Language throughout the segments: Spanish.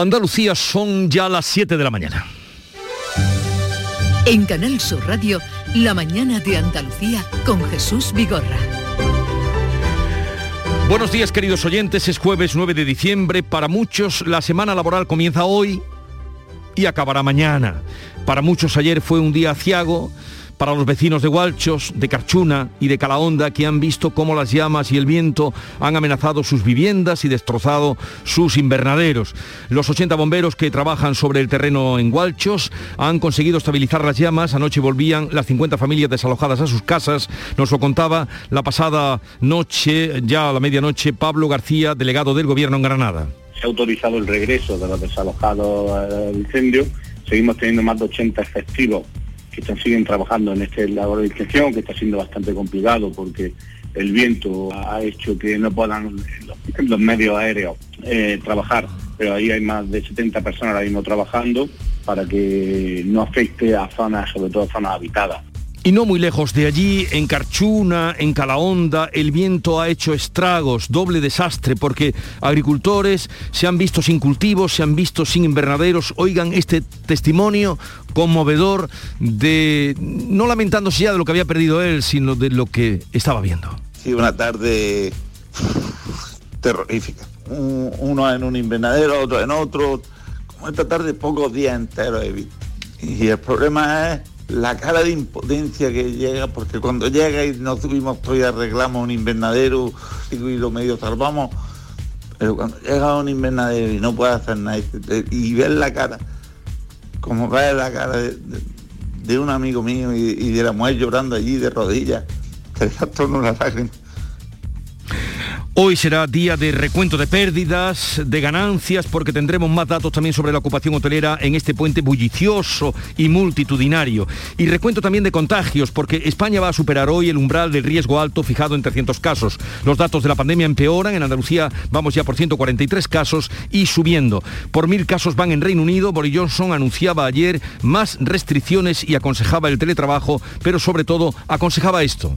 Andalucía son ya las 7 de la mañana. En Canal Sur Radio, La mañana de Andalucía con Jesús Vigorra. Buenos días queridos oyentes, es jueves 9 de diciembre. Para muchos la semana laboral comienza hoy y acabará mañana. Para muchos ayer fue un día aciago para los vecinos de Hualchos, de Carchuna y de Calahonda que han visto cómo las llamas y el viento han amenazado sus viviendas y destrozado sus invernaderos. Los 80 bomberos que trabajan sobre el terreno en Hualchos han conseguido estabilizar las llamas. Anoche volvían las 50 familias desalojadas a sus casas. Nos lo contaba la pasada noche, ya a la medianoche, Pablo García, delegado del Gobierno en Granada. Se ha autorizado el regreso de los desalojados al incendio. Seguimos teniendo más de 80 efectivos que siguen trabajando en este labor de inspección, que está siendo bastante complicado porque el viento ha hecho que no puedan los, medios aéreos eh, trabajar, pero ahí hay más de 70 personas ahora mismo trabajando para que no afecte a zonas, sobre todo zonas habitadas. Y no muy lejos de allí, en Carchuna, en Calahonda, el viento ha hecho estragos, doble desastre, porque agricultores se han visto sin cultivos, se han visto sin invernaderos. Oigan este testimonio conmovedor de, no lamentándose ya de lo que había perdido él, sino de lo que estaba viendo. Sí, una tarde terrorífica. Uno en un invernadero, otro en otro. Como esta tarde, pocos días enteros he visto. Y el problema es la cara de impotencia que llega, porque cuando llega y nos subimos y arreglamos un invernadero y lo medio salvamos, pero cuando llega un invernadero y no puede hacer nada y, ver la cara, como ver la cara de, un amigo mío y, de la mujer llorando allí de rodillas, que deja todo una lágrima. Hoy será día de recuento de pérdidas, de ganancias, porque tendremos más datos también sobre la ocupación hotelera en este puente bullicioso y multitudinario. Y recuento también de contagios, porque España va a superar hoy el umbral del riesgo alto fijado en 300 casos. Los datos de la pandemia empeoran. En Andalucía vamos ya por 143 casos y subiendo. Por mil casos van en Reino Unido. Boris Johnson anunciaba ayer más restricciones y aconsejaba el teletrabajo, pero sobre todo aconsejaba esto.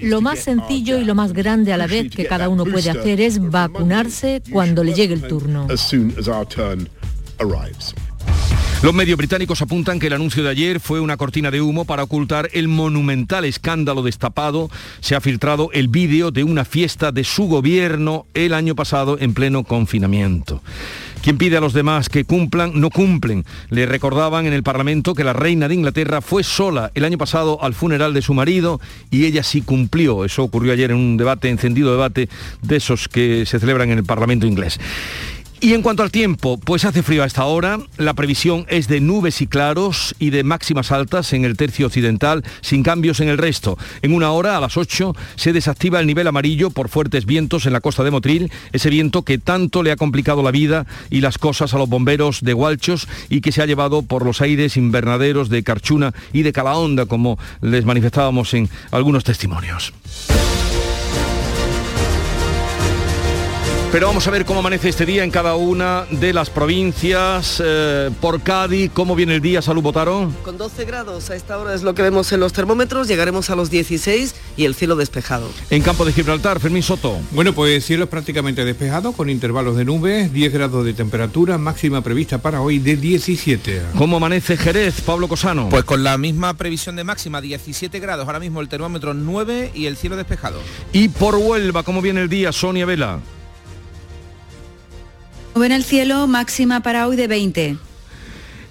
Lo más sencillo y lo más grande a la vez que cada uno puede hacer es vacunarse cuando le llegue el turno. Los medios británicos apuntan que el anuncio de ayer fue una cortina de humo para ocultar el monumental escándalo destapado. Se ha filtrado el vídeo de una fiesta de su gobierno el año pasado en pleno confinamiento. Quien pide a los demás que cumplan, no cumplen. Le recordaban en el Parlamento que la reina de Inglaterra fue sola el año pasado al funeral de su marido y ella sí cumplió. Eso ocurrió ayer en un debate, encendido debate de esos que se celebran en el Parlamento inglés. Y en cuanto al tiempo, pues hace frío a esta hora, la previsión es de nubes y claros y de máximas altas en el tercio occidental, sin cambios en el resto. En una hora, a las 8, se desactiva el nivel amarillo por fuertes vientos en la costa de Motril, ese viento que tanto le ha complicado la vida y las cosas a los bomberos de Hualchos y que se ha llevado por los aires invernaderos de Carchuna y de Calahonda, como les manifestábamos en algunos testimonios. Pero vamos a ver cómo amanece este día en cada una de las provincias. Eh, por Cádiz, ¿cómo viene el día? Salud, Botaro. Con 12 grados a esta hora es lo que vemos en los termómetros. Llegaremos a los 16 y el cielo despejado. En campo de Gibraltar, Fermín Soto. Bueno, pues cielo es prácticamente despejado con intervalos de nubes, 10 grados de temperatura, máxima prevista para hoy de 17. ¿Cómo amanece Jerez, Pablo Cosano? Pues con la misma previsión de máxima, 17 grados. Ahora mismo el termómetro 9 y el cielo despejado. Y por Huelva, ¿cómo viene el día, Sonia Vela? En el cielo, máxima para hoy de 20.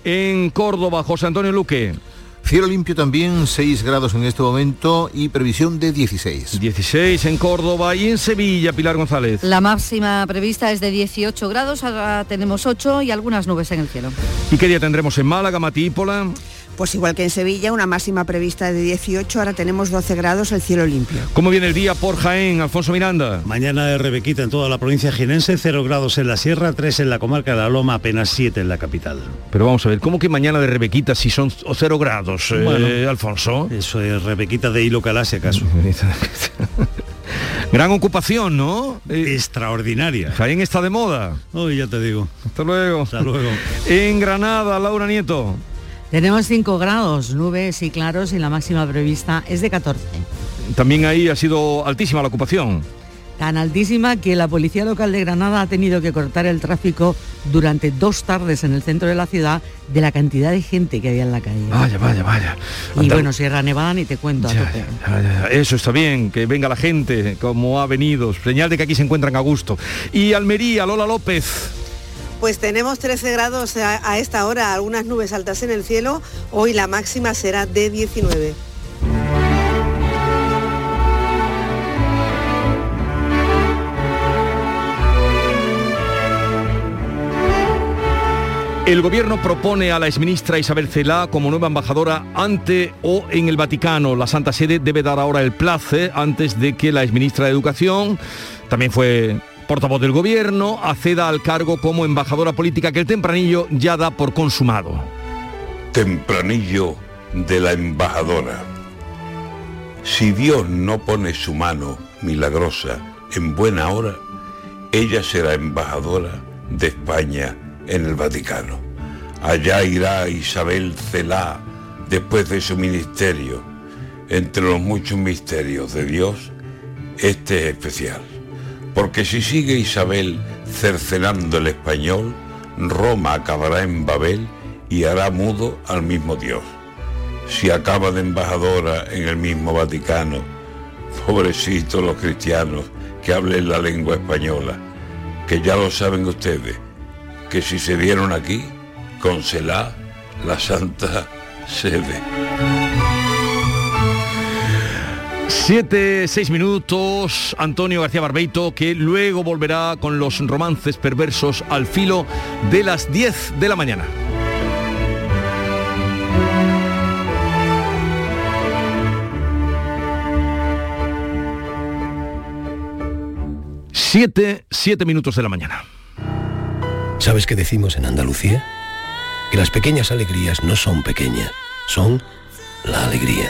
En Córdoba, José Antonio Luque. Cielo limpio también, 6 grados en este momento y previsión de 16. 16 en Córdoba y en Sevilla, Pilar González. La máxima prevista es de 18 grados, ahora tenemos 8 y algunas nubes en el cielo. ¿Y qué día tendremos en Málaga, Matípola? Pues igual que en Sevilla, una máxima prevista de 18, ahora tenemos 12 grados, el cielo limpio. ¿Cómo viene el día por Jaén, Alfonso Miranda? Mañana de Rebequita en toda la provincia jinense, 0 grados en la sierra, 3 en la comarca de la Loma, apenas 7 en la capital. Pero vamos a ver, ¿cómo que mañana de Rebequita si son 0 grados, eh, Alfonso? Eso es Rebequita de hilo calá, acaso. Gran ocupación, ¿no? Eh, Extraordinaria. Jaén está de moda. Hoy ya te digo. Hasta luego. Hasta luego. En Granada, Laura Nieto. Tenemos 5 grados, nubes y claros y la máxima prevista es de 14. También ahí ha sido altísima la ocupación. Tan altísima que la policía local de Granada ha tenido que cortar el tráfico durante dos tardes en el centro de la ciudad de la cantidad de gente que había en la calle. Vaya, vaya, vaya. Y bueno, Sierra Nevada ni te cuento. a tope. Eso está bien, que venga la gente como ha venido. Señal de que aquí se encuentran a gusto. Y Almería, Lola López. Pues tenemos 13 grados a, esta hora, algunas nubes altas en el cielo. Hoy la máxima será de 19. El gobierno propone a la exministra Isabel Celá como nueva embajadora ante o en el Vaticano. La Santa Sede debe dar ahora el place antes de que la exministra de Educación, también fue portavoz del gobierno, acceda al cargo como embajadora política que el tempranillo ya da por consumado. Tempranillo de la embajadora. Si Dios no pone su mano milagrosa en buena hora, ella será embajadora de España en el Vaticano. Allá irá Isabel Celá después de su ministerio. Entre los muchos misterios de Dios, este es especial. Porque si sigue Isabel cercenando el español, Roma acabará en Babel y hará mudo al mismo Dios. Si acaba de embajadora en el mismo Vaticano, pobrecitos los cristianos que hablen la lengua española, que ya lo saben ustedes, que si se vieron aquí, con Selah, la Santa Sede. Siete, seis minutos, Antonio García Barbeito, que luego volverá con los romances perversos al filo de las 10 de la mañana. Siete, siete minutos de la mañana. ¿Sabes qué decimos en Andalucía? Que las pequeñas alegrías no son pequeñas, son la alegría.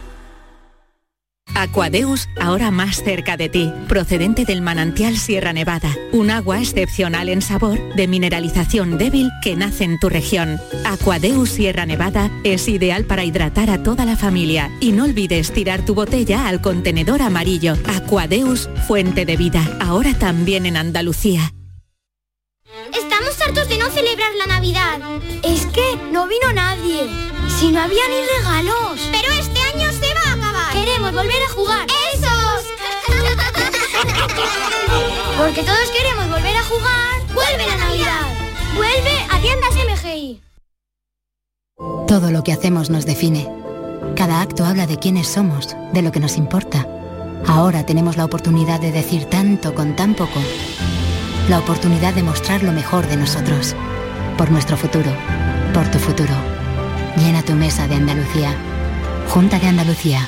Aquadeus, ahora más cerca de ti, procedente del manantial Sierra Nevada, un agua excepcional en sabor, de mineralización débil que nace en tu región. Aquadeus Sierra Nevada es ideal para hidratar a toda la familia y no olvides tirar tu botella al contenedor amarillo. Aquadeus, fuente de vida, ahora también en Andalucía. Estamos hartos de no celebrar la Navidad. Es que no vino nadie. Si no había ni regalos. Pero Queremos volver a jugar. ¡Esos! Porque todos queremos volver a jugar. ¡Vuelve la Navidad! ¡Vuelve a tiendas MGI! Todo lo que hacemos nos define. Cada acto habla de quiénes somos, de lo que nos importa. Ahora tenemos la oportunidad de decir tanto con tan poco. La oportunidad de mostrar lo mejor de nosotros. Por nuestro futuro. Por tu futuro. Llena tu mesa de Andalucía. Junta de Andalucía.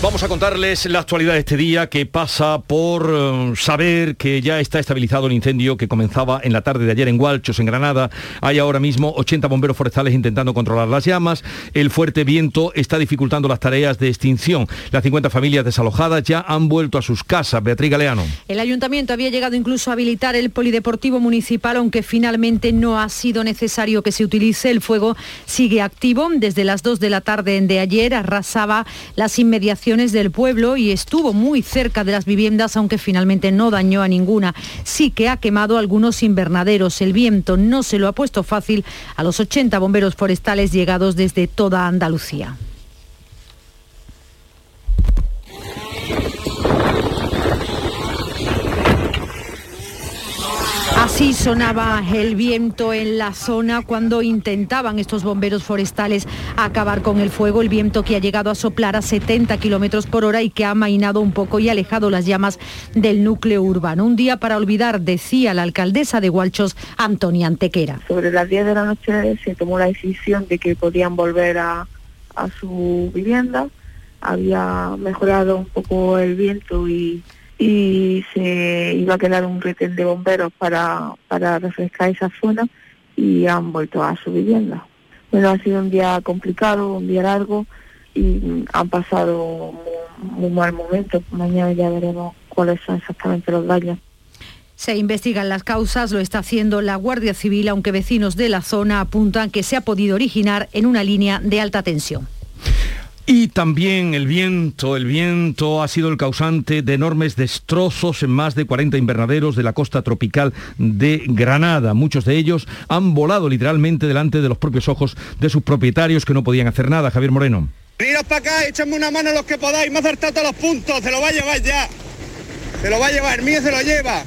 Vamos a contarles la actualidad de este día que pasa por eh, saber que ya está estabilizado el incendio que comenzaba en la tarde de ayer en Hualchos, en Granada. Hay ahora mismo 80 bomberos forestales intentando controlar las llamas. El fuerte viento está dificultando las tareas de extinción. Las 50 familias desalojadas ya han vuelto a sus casas. Beatriz Galeano. El ayuntamiento había llegado incluso a habilitar el polideportivo municipal, aunque finalmente no ha sido necesario que se utilice. El fuego sigue activo. Desde las 2 de la tarde de ayer arrasaba las inmediaciones del pueblo y estuvo muy cerca de las viviendas, aunque finalmente no dañó a ninguna. Sí que ha quemado algunos invernaderos. El viento no se lo ha puesto fácil a los 80 bomberos forestales llegados desde toda Andalucía. Así sonaba el viento en la zona cuando intentaban estos bomberos forestales acabar con el fuego, el viento que ha llegado a soplar a 70 kilómetros por hora y que ha amainado un poco y alejado las llamas del núcleo urbano. Un día para olvidar, decía la alcaldesa de Hualchos, Antonia Antequera. Sobre las 10 de la noche se tomó la decisión de que podían volver a su vivienda. Había mejorado un poco el viento y y se iba a quedar un retén de bomberos para, para refrescar esa zona y han vuelto a su vivienda. Bueno, ha sido un día complicado, un día largo y han pasado muy, muy mal momento. Mañana ya veremos cuáles son exactamente los daños. Se investigan las causas, lo está haciendo la Guardia Civil, aunque vecinos de la zona apuntan que se ha podido originar en una línea de alta tensión. Y también el viento, el viento ha sido el causante de enormes destrozos en más de 40 invernaderos de la costa tropical de Granada. Muchos de ellos han volado literalmente delante de los propios ojos de sus propietarios que no podían hacer nada. Javier Moreno. Veniros para acá, echadme una mano los que podáis, me ha acertado todos los puntos, se lo va a llevar ya. Se lo va a llevar, el mío se lo lleva.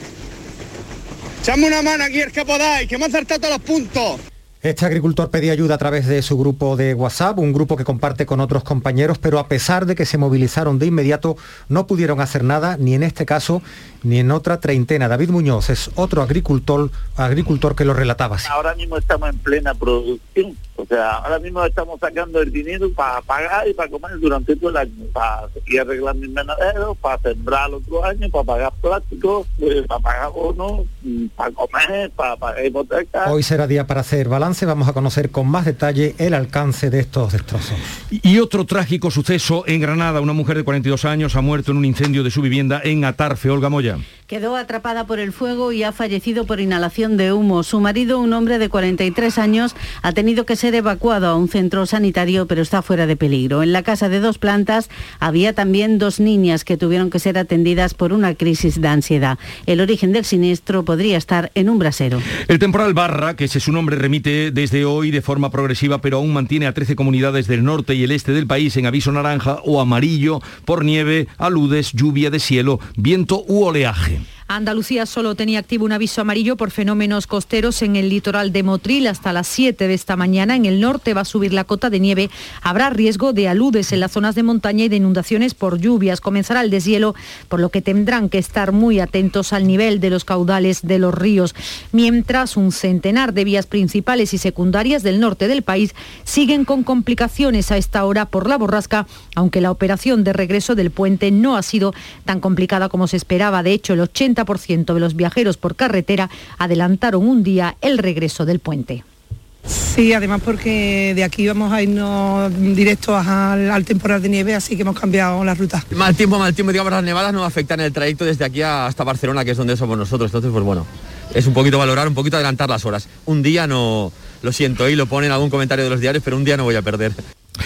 Echadme una mano aquí el que podáis, que me ha acertado todos los puntos. Este agricultor pedía ayuda a través de su grupo de WhatsApp, un grupo que comparte con otros compañeros, pero a pesar de que se movilizaron de inmediato, no pudieron hacer nada, ni en este caso, ni en otra treintena. David Muñoz es otro agricultor, agricultor que lo relataba así. Ahora mismo estamos en plena producción, o sea, ahora mismo estamos sacando el dinero para pagar y para comer durante todo el año, para seguir arreglando invernaderos, para sembrar el otro año, para pagar plástico, pues, para pagar bonos, mm, para comer, para pagar hipotecas. Hoy será día para hacer balance vamos a conocer con más detalle el alcance de estos destrozos. Y otro trágico suceso en Granada. Una mujer de 42 años ha muerto en un incendio de su vivienda en Atarfe. Olga Moya. Quedó atrapada por el fuego y ha fallecido por inhalación de humo. Su marido, un hombre de 43 años, ha tenido que ser evacuado a un centro sanitario, pero está fuera de peligro. En la casa de dos plantas había también dos niñas que tuvieron que ser atendidas por una crisis de ansiedad. El origen del siniestro podría estar en un brasero. El temporal Barra, que ese su nombre remite desde hoy de forma progresiva, pero aún mantiene a 13 comunidades del norte y el este del país en aviso naranja o amarillo por nieve, aludes, lluvia de cielo, viento u oleaje. Andalucía solo tenía activo un aviso amarillo por fenómenos costeros en el litoral de Motril hasta las 7 de esta mañana. En el norte va a subir la cota de nieve. Habrá riesgo de aludes en las zonas de montaña y de inundaciones por lluvias. Comenzará el deshielo, por lo que tendrán que estar muy atentos al nivel de los caudales de los ríos. Mientras un centenar de vías principales y secundarias del norte del país siguen con complicaciones a esta hora por la borrasca, aunque la operación de regreso del puente no ha sido tan complicada como se esperaba. De hecho, el 80 de los viajeros por carretera adelantaron un día el regreso del puente. Sí, además porque de aquí vamos a irnos directos al, temporal de nieve, así que hemos cambiado la ruta. Mal tiempo, mal tiempo, digamos, las nevadas no afectan el trayecto desde aquí hasta Barcelona, que es donde somos nosotros. Entonces, pues bueno, es un poquito valorar, un poquito adelantar las horas. Un día no, lo siento, y lo ponen algún comentario de los diarios, pero un día no voy a perder.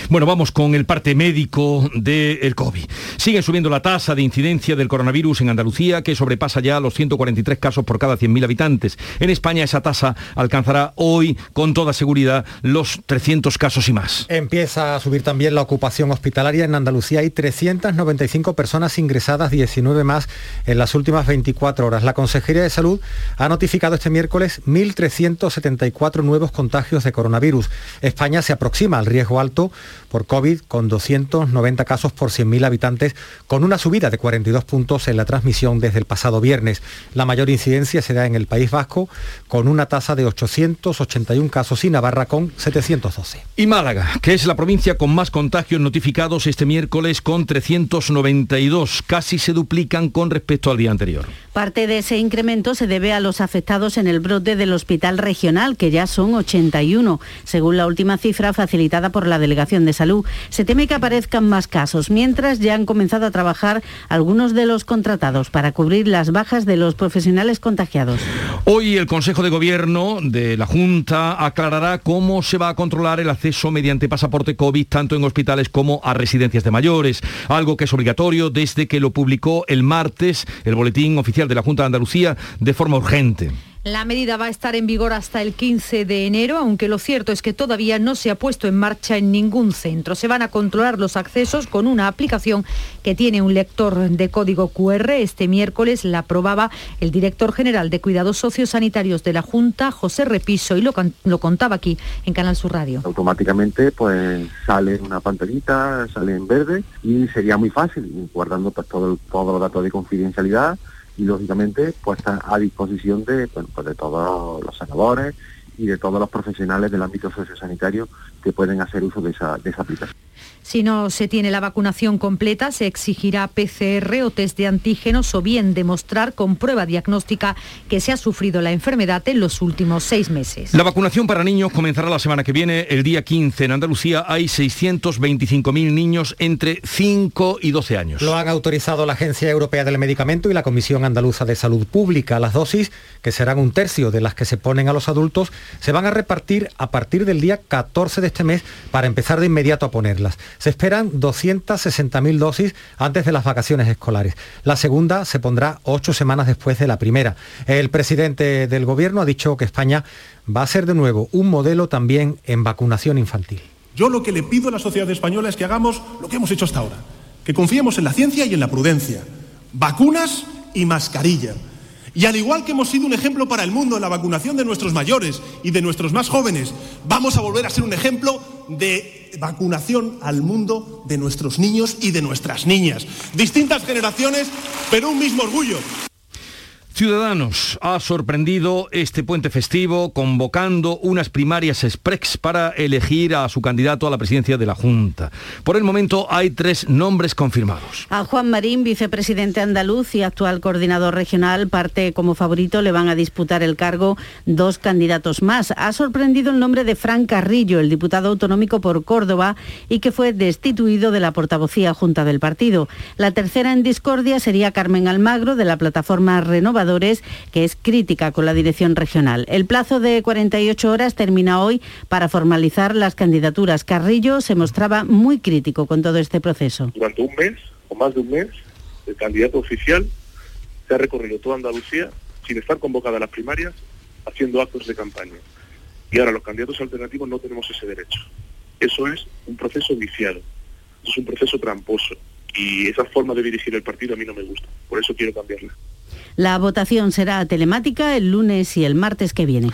Bueno, vamos con el parte médico del COVID. Sigue subiendo la tasa de incidencia del coronavirus en Andalucía, que sobrepasa ya los 143 casos por cada 100.000 habitantes. En España esa tasa alcanzará hoy, con toda seguridad, los 300 casos y más. Empieza a subir también la ocupación hospitalaria. En Andalucía hay 395 personas ingresadas, 19 más en las últimas 24 horas. La Consejería de Salud ha notificado este miércoles 1.374 nuevos contagios de coronavirus. España se aproxima al riesgo alto por COVID con 290 casos por 100.000 habitantes, con una subida de 42 puntos en la transmisión desde el pasado viernes. La mayor incidencia se da en el País Vasco, con una tasa de 881 casos y Navarra con 712. Y Málaga, que es la provincia con más contagios notificados este miércoles con 392, casi se duplican con respecto al día anterior. Parte de ese incremento se debe a los afectados en el brote del hospital regional, que ya son 81, según la última cifra facilitada por la Delegación de Salud. Se teme que aparezcan más casos, mientras ya han comenzado a trabajar algunos de los contratados para cubrir las bajas de los profesionales contagiados. Hoy el Consejo de Gobierno de la Junta aclarará cómo se va a controlar el acceso mediante pasaporte COVID tanto en hospitales como a residencias de mayores, algo que es obligatorio desde que lo publicó el martes el Boletín Oficial de la Junta de Andalucía de forma urgente. La medida va a estar en vigor hasta el 15 de enero, aunque lo cierto es que todavía no se ha puesto en marcha en ningún centro. Se van a controlar los accesos con una aplicación que tiene un lector de código QR. Este miércoles la aprobaba el director general de Cuidados Sociosanitarios de la Junta, José Repiso, y lo, contaba aquí en Canal Sur Radio. Automáticamente pues sale una pantallita, sale en verde y sería muy fácil, guardando pues, todo todos los datos de confidencialidad y lógicamente pues está a disposición de, pues de todos los sanadores y de todos los profesionales del ámbito sociosanitario que pueden hacer uso de esa, de esa aplicación. Si no se tiene la vacunación completa, se exigirá PCR o test de antígenos o bien demostrar con prueba diagnóstica que se ha sufrido la enfermedad en los últimos seis meses. La vacunación para niños comenzará la semana que viene, el día 15. En Andalucía hay 625.000 niños entre 5 y 12 años. Lo han autorizado la Agencia Europea del Medicamento y la Comisión Andaluza de Salud Pública. Las dosis, que serán un tercio de las que se ponen a los adultos, se van a repartir a partir del día 14 de este mes para empezar de inmediato a ponerlas. Se esperan 260.000 dosis antes de las vacaciones escolares. La segunda se pondrá ocho semanas después de la primera. El presidente del Gobierno ha dicho que España va a ser de nuevo un modelo también en vacunación infantil. Yo lo que le pido a la sociedad española es que hagamos lo que hemos hecho hasta ahora, que confiemos en la ciencia y en la prudencia. Vacunas y mascarilla. Y al igual que hemos sido un ejemplo para el mundo en la vacunación de nuestros mayores y de nuestros más jóvenes, vamos a volver a ser un ejemplo de vacunación al mundo de nuestros niños y de nuestras niñas. Distintas generaciones, pero un mismo orgullo. Ciudadanos ha sorprendido este puente festivo convocando unas primarias express para elegir a su candidato a la presidencia de la Junta. Por el momento hay tres nombres confirmados. A Juan Marín, vicepresidente andaluz y actual coordinador regional, parte como favorito, le van a disputar el cargo dos candidatos más. Ha sorprendido el nombre de Fran Carrillo, el diputado autonómico por Córdoba y que fue destituido de la portavocía junta del partido. La tercera en discordia sería Carmen Almagro, de la plataforma Renovadora que es crítica con la dirección regional. El plazo de 48 horas termina hoy para formalizar las candidaturas. Carrillo se mostraba muy crítico con todo este proceso. Durante un mes o más de un mes, el candidato oficial se ha recorrido toda Andalucía sin estar convocada a las primarias, haciendo actos de campaña. Y ahora los candidatos alternativos no tenemos ese derecho. Eso es un proceso viciado, es un proceso tramposo. Y esa forma de dirigir el partido a mí no me gusta. Por eso quiero cambiarla. La votación será telemática el lunes y el martes que viene.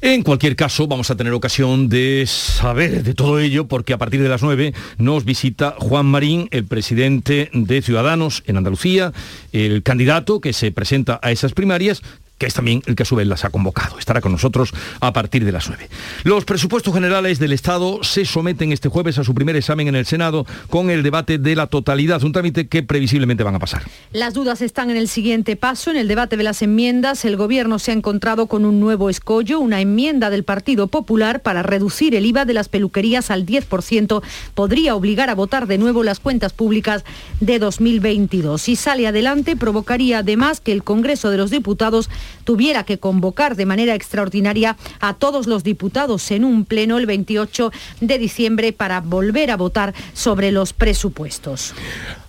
En cualquier caso, vamos a tener ocasión de saber de todo ello porque a partir de las 9 nos visita Juan Marín, el presidente de Ciudadanos en Andalucía, el candidato que se presenta a esas primarias que es también el que a su vez las ha convocado. Estará con nosotros a partir de las 9. Los presupuestos generales del Estado se someten este jueves a su primer examen en el Senado con el debate de la totalidad, un trámite que previsiblemente van a pasar. Las dudas están en el siguiente paso. En el debate de las enmiendas, el Gobierno se ha encontrado con un nuevo escollo, una enmienda del Partido Popular para reducir el IVA de las peluquerías al 10%. Podría obligar a votar de nuevo las cuentas públicas de 2022. Si sale adelante, provocaría además que el Congreso de los Diputados tuviera que convocar de manera extraordinaria a todos los diputados en un pleno el 28 de diciembre para volver a votar sobre los presupuestos.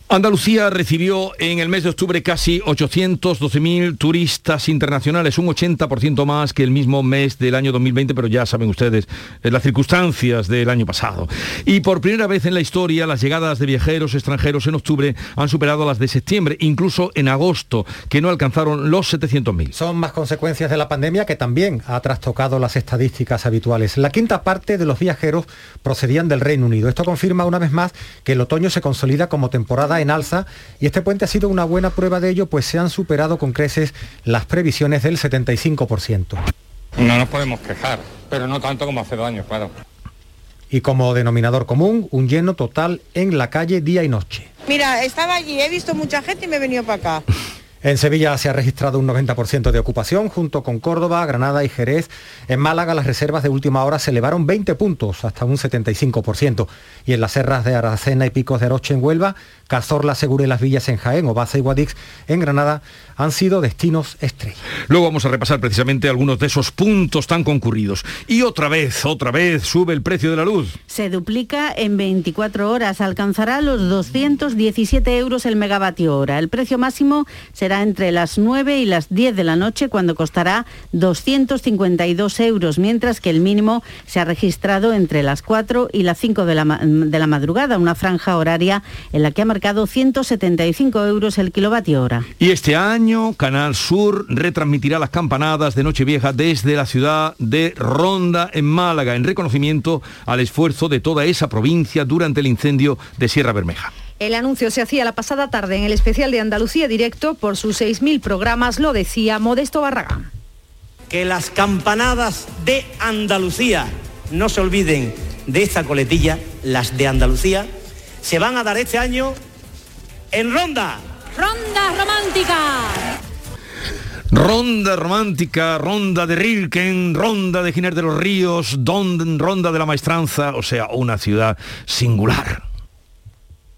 Andalucía recibió en el mes de octubre casi 812.000 turistas internacionales, un 80% más que el mismo mes del año 2020, pero ya saben ustedes eh, las circunstancias del año pasado. Y por primera vez en la historia, las llegadas de viajeros extranjeros en octubre han superado las de septiembre, incluso en agosto, que no alcanzaron los 700.000. Son más consecuencias de la pandemia que también ha trastocado las estadísticas habituales. La quinta parte de los viajeros procedían del Reino Unido. Esto confirma una vez más que el otoño se consolida como temporada en alza y este puente ha sido una buena prueba de ello, pues se han superado con creces las previsiones del 75%. No nos podemos quejar, pero no tanto como hace dos años, claro. Y como denominador común, un lleno total en la calle día y noche. Mira, estaba allí, he visto mucha gente y me he venido para acá. En Sevilla se ha registrado un 90% de ocupación junto con Córdoba, Granada y Jerez. En Málaga las reservas de última hora se elevaron 20 puntos hasta un 75%. Y en las serras de Aracena y Picos de Aroche en Huelva, Cazorla, Segura y las Villas en Jaén, Obaza y Guadix en Granada han sido destinos estrella. Luego vamos a repasar precisamente algunos de esos puntos tan concurridos. Y otra vez, otra vez sube el precio de la luz. Se duplica en 24 horas, alcanzará los 217 euros el megavatio hora. El precio máximo será entre las 9 y las 10 de la noche cuando costará 252 euros, mientras que el mínimo se ha registrado entre las 4 y las 5 de la, de la madrugada, una franja horaria en la que ha marcado 175 euros el kilovatio hora. Y este año Canal Sur retransmitirá las campanadas de Nochevieja desde la ciudad de Ronda en Málaga en reconocimiento al esfuerzo de toda esa provincia durante el incendio de Sierra Bermeja. El anuncio se hacía la pasada tarde en el especial de Andalucía Directo por sus 6.000 programas, lo decía Modesto Barragán. Que las campanadas de Andalucía, no se olviden de esta coletilla, las de Andalucía, se van a dar este año en Ronda. Ronda romántica. Ronda romántica, ronda de Rilken, ronda de Giner de los Ríos, don- ronda de la maestranza, o sea, una ciudad singular.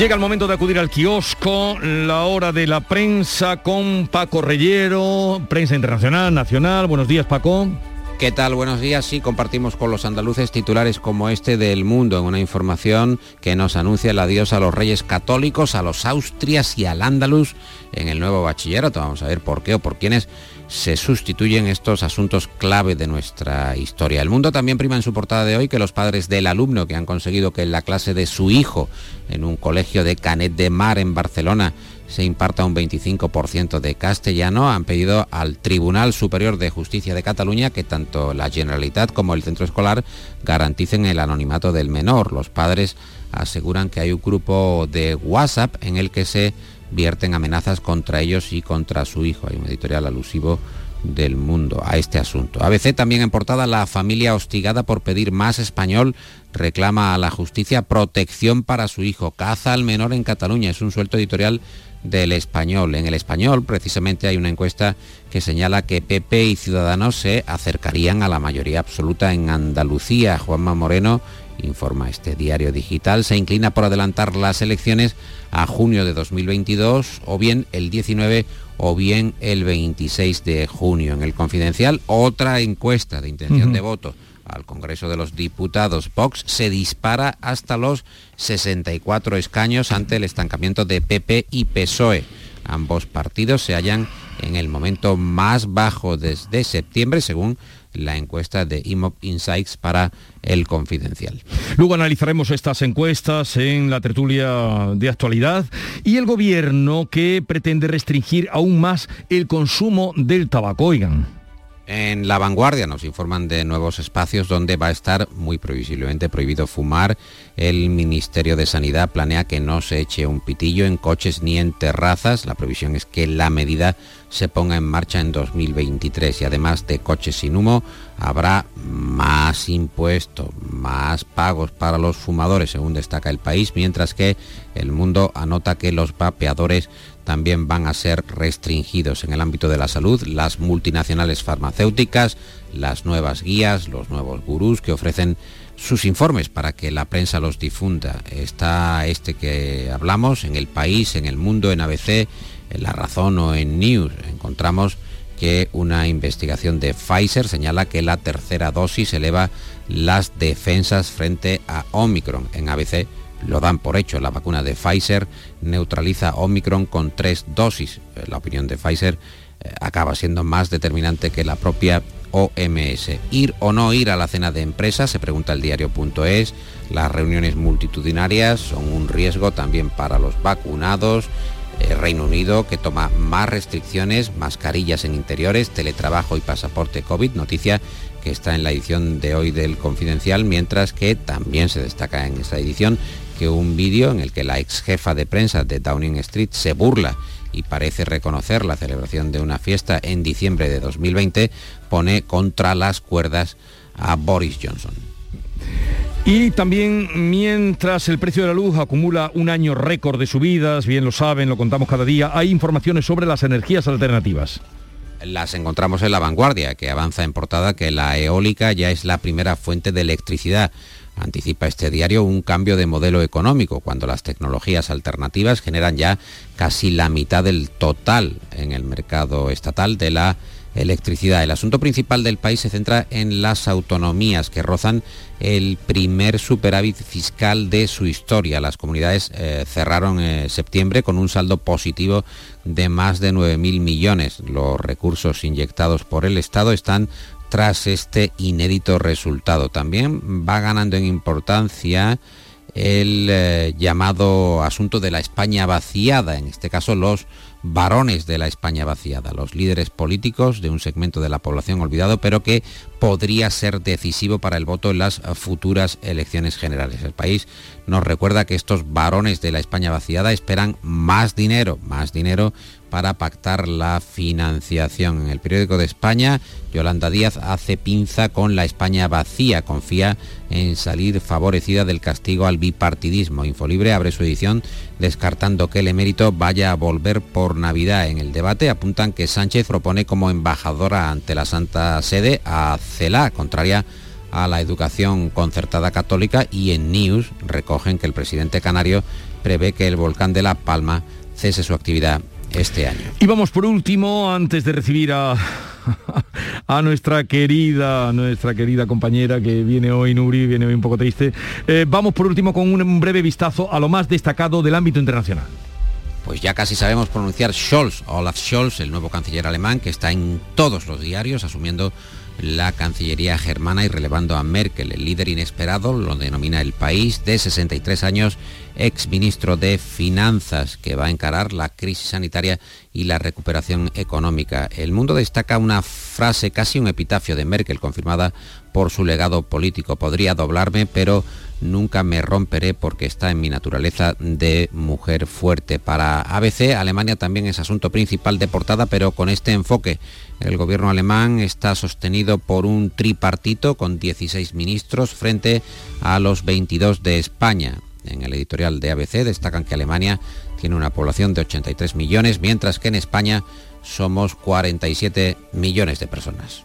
Llega el momento de acudir al kiosco, la hora de la prensa con Paco Reyero, prensa internacional, nacional. Buenos días, Paco. ¿Qué tal? Buenos días. Sí, compartimos con los andaluces titulares como este del mundo en una información que nos anuncia el adiós a los reyes católicos, a los austrias y al andaluz en el nuevo bachillerato. Vamos a ver por qué o por quiénes se sustituyen estos asuntos clave de nuestra historia. El mundo también prima en su portada de hoy que los padres del alumno que han conseguido que en la clase de su hijo en un colegio de Canet de Mar en Barcelona se imparta un 25% de castellano, han pedido al Tribunal Superior de Justicia de Cataluña que tanto la Generalitat como el centro escolar garanticen el anonimato del menor. Los padres aseguran que hay un grupo de WhatsApp en el que se vierten amenazas contra ellos y contra su hijo. Hay un editorial alusivo del mundo a este asunto. ABC también en portada la familia hostigada por pedir más español reclama a la justicia protección para su hijo. Caza al menor en Cataluña. Es un suelto editorial del español. En el español precisamente hay una encuesta que señala que PP y Ciudadanos se acercarían a la mayoría absoluta en Andalucía. Juanma Moreno informa este diario digital, se inclina por adelantar las elecciones a junio de 2022 o bien el 19 o bien el 26 de junio. En el confidencial, otra encuesta de intención de voto al Congreso de los Diputados. Vox se dispara hasta los 64 escaños ante el estancamiento de PP y PSOE. Ambos partidos se hallan en el momento más bajo desde septiembre, según la encuesta de IMOP Insights para el Confidencial. Luego analizaremos estas encuestas en la tertulia de actualidad y el gobierno que pretende restringir aún más el consumo del tabaco. Oigan. En La Vanguardia nos informan de nuevos espacios donde va a estar muy previsiblemente prohibido fumar. El Ministerio de Sanidad planea que no se eche un pitillo en coches ni en terrazas. La previsión es que la medida se ponga en marcha en 2023 y además de coches sin humo habrá más impuestos, más pagos para los fumadores, según destaca el país, mientras que el mundo anota que los vapeadores también van a ser restringidos en el ámbito de la salud. Las multinacionales farmacéuticas, las nuevas guías, los nuevos gurús que ofrecen sus informes para que la prensa los difunda. Está este que hablamos en el país, en el mundo, en ABC, en La Razón o en News. Encontramos que una investigación de Pfizer señala que la tercera dosis eleva las defensas frente a Omicron. En ABC lo dan por hecho. La vacuna de Pfizer neutraliza Omicron con tres dosis. Eh, La opinión de Pfizer eh, acaba siendo más determinante que la propia OMS. ¿Ir o no ir a la cena de empresa? Se pregunta el diario.es. Las reuniones multitudinarias son un riesgo también para los vacunados. Eh, Reino Unido que toma más restricciones, mascarillas en interiores, teletrabajo y pasaporte COVID, noticia que está en la edición de hoy del Confidencial, mientras que también se destaca en esta edición que un vídeo en el que la ex jefa de prensa de Downing Street se burla y parece reconocer la celebración de una fiesta en diciembre de 2020 pone contra las cuerdas a Boris Johnson. Y también mientras el precio de la luz acumula un año récord de subidas, bien lo saben, lo contamos cada día, hay informaciones sobre las energías alternativas las encontramos en la vanguardia, que avanza en portada que la eólica ya es la primera fuente de electricidad. Anticipa este diario un cambio de modelo económico, cuando las tecnologías alternativas generan ya casi la mitad del total en el mercado estatal de la electricidad. El asunto principal del país se centra en las autonomías que rozan el primer superávit fiscal de su historia. Las comunidades eh, cerraron en septiembre con un saldo positivo de más de 9.000 millones. Los recursos inyectados por el Estado están tras este inédito resultado. También va ganando en importancia el eh, llamado asunto de la España vaciada, en este caso los varones de la España vaciada, los líderes políticos de un segmento de la población olvidado, pero que podría ser decisivo para el voto en las futuras elecciones generales. El país nos recuerda que estos varones de la España vaciada esperan más dinero, más dinero para pactar la financiación. En el periódico de España, Yolanda Díaz hace pinza con la España vacía, confía en salir favorecida del castigo al bipartidismo. Infolibre abre su edición descartando que el emérito vaya a volver por Navidad. En el debate apuntan que Sánchez propone como embajadora ante la Santa Sede a Celá, contraria a la educación concertada católica y en News recogen que el presidente canario prevé que el volcán de La Palma cese su actividad este año. Y vamos por último, antes de recibir a, a nuestra querida, nuestra querida compañera que viene hoy, Nuri, viene hoy un poco triste, eh, vamos por último con un breve vistazo a lo más destacado del ámbito internacional. Pues ya casi sabemos pronunciar Scholz, Olaf Scholz, el nuevo canciller alemán, que está en todos los diarios asumiendo la Cancillería germana y relevando a Merkel, el líder inesperado, lo denomina el país, de 63 años, ex ministro de Finanzas, que va a encarar la crisis sanitaria y la recuperación económica. El mundo destaca una frase, casi un epitafio de Merkel, confirmada por su legado político. Podría doblarme, pero nunca me romperé porque está en mi naturaleza de mujer fuerte. Para ABC, Alemania también es asunto principal de portada, pero con este enfoque. El gobierno alemán está sostenido por un tripartito con 16 ministros frente a los 22 de España. En el editorial de ABC destacan que Alemania tiene una población de 83 millones, mientras que en España somos 47 millones de personas.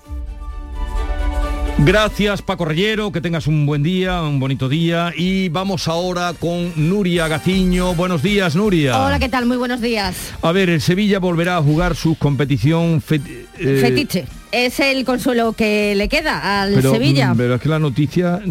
Gracias Paco Reyero, que tengas un buen día, un bonito día y vamos ahora con Nuria Gaciño. Buenos días, Nuria. Hola, ¿qué tal? Muy buenos días. A ver, el Sevilla volverá a jugar su competición eh, fetiche es el consuelo que le queda al Sevilla. Mm, pero es que la noticia...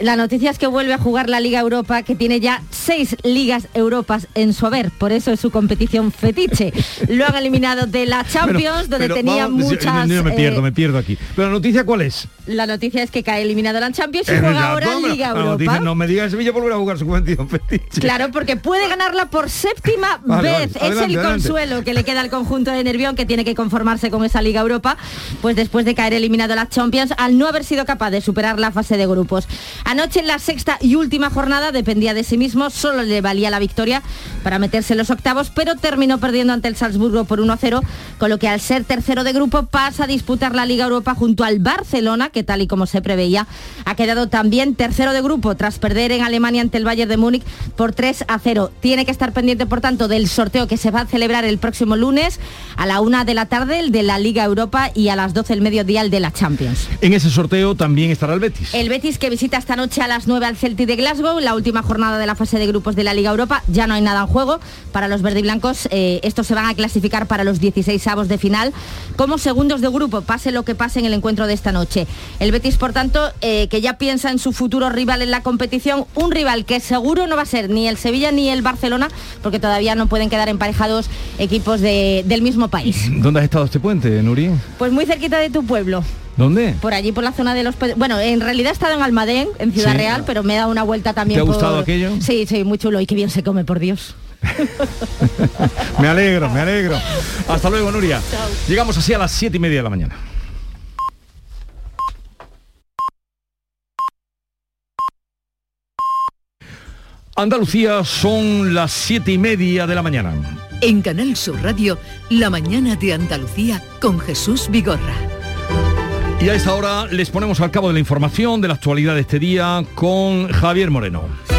La noticia es que vuelve a jugar la Liga Europa, que tiene ya seis Ligas Europas en su haber, por eso es su competición fetiche. Lo han eliminado de la Champions, donde tenía muchas... me pierdo, eh, me pierdo aquí. Pero la noticia cuál es? La noticia es que cae eliminado la Champions y juega ahora Liga Europa. no me digas Sevilla volverá a jugar su competición fetiche. Claro, porque puede ganarla por séptima vez. es el consuelo que le queda al conjunto de Nervión, que tiene que conformarse con esa Liga Europa pues después de caer eliminado a las Champions al no haber sido capaz de superar la fase de grupos. Anoche en la sexta y última jornada dependía de sí mismo, solo le valía la victoria para meterse en los octavos, pero terminó perdiendo ante el Salzburgo por 1-0, con lo que al ser tercero de grupo pasa a disputar la Liga Europa junto al Barcelona, que tal y como se preveía, ha quedado también tercero de grupo tras perder en Alemania ante el Bayern de Múnich por 3 a 0. Tiene que estar pendiente, por tanto, del sorteo que se va a celebrar el próximo lunes a la una de la tarde, el de la Liga Europa y a las 12 el mediodía el de la Champions. En ese sorteo también estará el Betis. El Betis que visita esta noche a las 9 al Celtic de Glasgow, la última jornada de la fase de grupos de la Liga Europa. Ya no hay nada en juego para los verde y blancos. Eh, estos se van a clasificar para los 16 avos de final como segundos de grupo, pase lo que pase en el encuentro de esta noche. El Betis, por tanto, eh, que ya piensa en su futuro rival en la competición, un rival que seguro no va a ser ni el Sevilla ni el Barcelona, porque todavía no pueden quedar emparejados equipos del mismo país. ¿Dónde has estado este puente, Nuri? Pues muy cerquita de tu pueblo. ¿Dónde? Por allí, por la zona de los... Bueno, en realidad he estado en Almadén, en Ciudad Real, pero me he dado una vuelta también ¿Te ha gustado aquello? Sí, sí, muy chulo. Y qué bien se come, por Dios. me alegro, me alegro. Hasta luego, Nuria. Llegamos así a las siete y media de la mañana. Andalucía son las siete y media de la mañana. En Canal Sur Radio, La mañana de Andalucía con Jesús Vigorra. Y a esta hora les ponemos al cabo de la información de la actualidad de este día con Javier Moreno.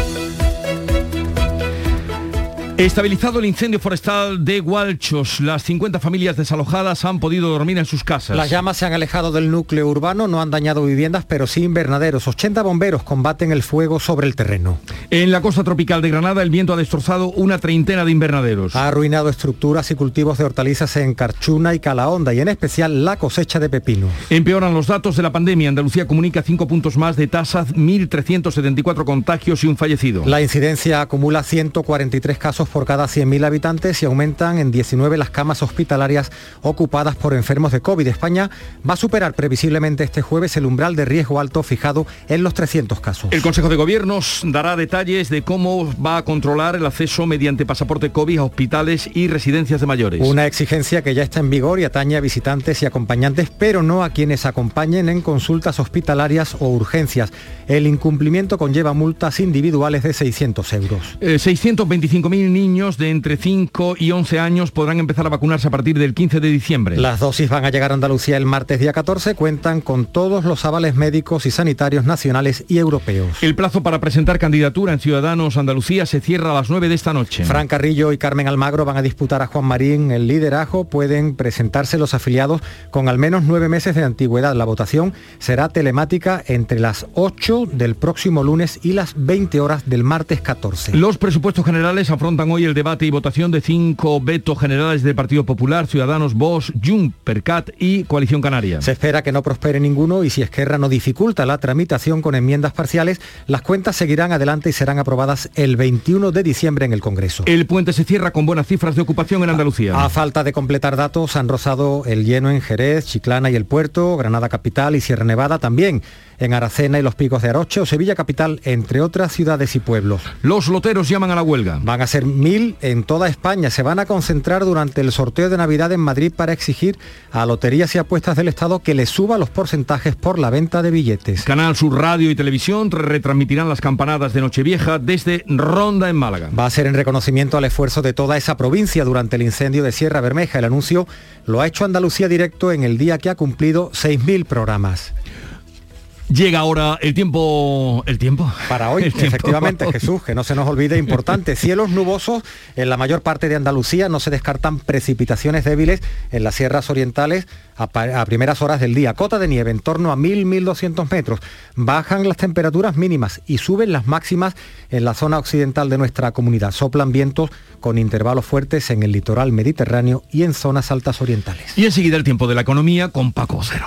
Estabilizado el incendio forestal de Gualchos, las 50 familias desalojadas han podido dormir en sus casas. Las llamas se han alejado del núcleo urbano, no han dañado viviendas, pero sí invernaderos. 80 bomberos combaten el fuego sobre el terreno. En la costa tropical de Granada, el viento ha destrozado una treintena de invernaderos. Ha arruinado estructuras y cultivos de hortalizas en Carchuna y Calahonda, y en especial la cosecha de pepino. Empeoran los datos de la pandemia. Andalucía comunica 5 puntos más de tasas, 1.374 contagios y un fallecido. La incidencia acumula 143 casos por cada 100.000 habitantes y aumentan en 19 las camas hospitalarias ocupadas por enfermos de COVID. España va a superar previsiblemente este jueves el umbral de riesgo alto fijado en los 300 casos. El Consejo de Gobiernos dará detalles de cómo va a controlar el acceso mediante pasaporte COVID a hospitales y residencias de mayores. Una exigencia que ya está en vigor y atañe a visitantes y acompañantes, pero no a quienes acompañen en consultas hospitalarias o urgencias. El incumplimiento conlleva multas individuales de 600 euros. Eh, 625.000 niños de entre 5 y 11 años podrán empezar a vacunarse a partir del 15 de diciembre. Las dosis van a llegar a Andalucía el martes día 14, cuentan con todos los avales médicos y sanitarios nacionales y europeos. El plazo para presentar candidatura en Ciudadanos Andalucía se cierra a las 9 de esta noche. Fran Carrillo y Carmen Almagro van a disputar a Juan Marín el liderajo. Pueden presentarse los afiliados con al menos nueve meses de antigüedad. La votación será telemática entre las 8 del próximo lunes y las 20 horas del martes 14. Los presupuestos generales afrontan hoy el debate y votación de cinco vetos generales del Partido Popular, Ciudadanos, Vox, Jun, Percat y Coalición Canaria. Se espera que no prospere ninguno y si Esquerra no dificulta la tramitación con enmiendas parciales, las cuentas seguirán adelante y serán aprobadas el 21 de diciembre en el Congreso. El puente se cierra con buenas cifras de ocupación en Andalucía. A, a falta de completar datos, han rozado el lleno en Jerez, Chiclana y el Puerto, Granada Capital y Sierra Nevada también en Aracena y los Picos de Aroche o Sevilla Capital, entre otras ciudades y pueblos. Los loteros llaman a la huelga. Van a ser mil en toda España. Se van a concentrar durante el sorteo de Navidad en Madrid para exigir a Loterías y Apuestas del Estado que les suba los porcentajes por la venta de billetes. Canal Sur Radio y Televisión retransmitirán las campanadas de Nochevieja desde Ronda en Málaga. Va a ser en reconocimiento al esfuerzo de toda esa provincia durante el incendio de Sierra Bermeja. El anuncio lo ha hecho Andalucía Directo en el día que ha cumplido 6.000 programas. Llega ahora el tiempo... ¿El tiempo? Para hoy, tiempo. efectivamente, Jesús, que no se nos olvide, importante. Cielos nubosos en la mayor parte de Andalucía, no se descartan precipitaciones débiles en las sierras orientales a, primeras horas del día. Cota de nieve en torno a 1.000-1.200 metros. Bajan las temperaturas mínimas y suben las máximas en la zona occidental de nuestra comunidad. Soplan vientos con intervalos fuertes en el litoral mediterráneo y en zonas altas orientales. Y enseguida el tiempo de la economía con Paco Cero.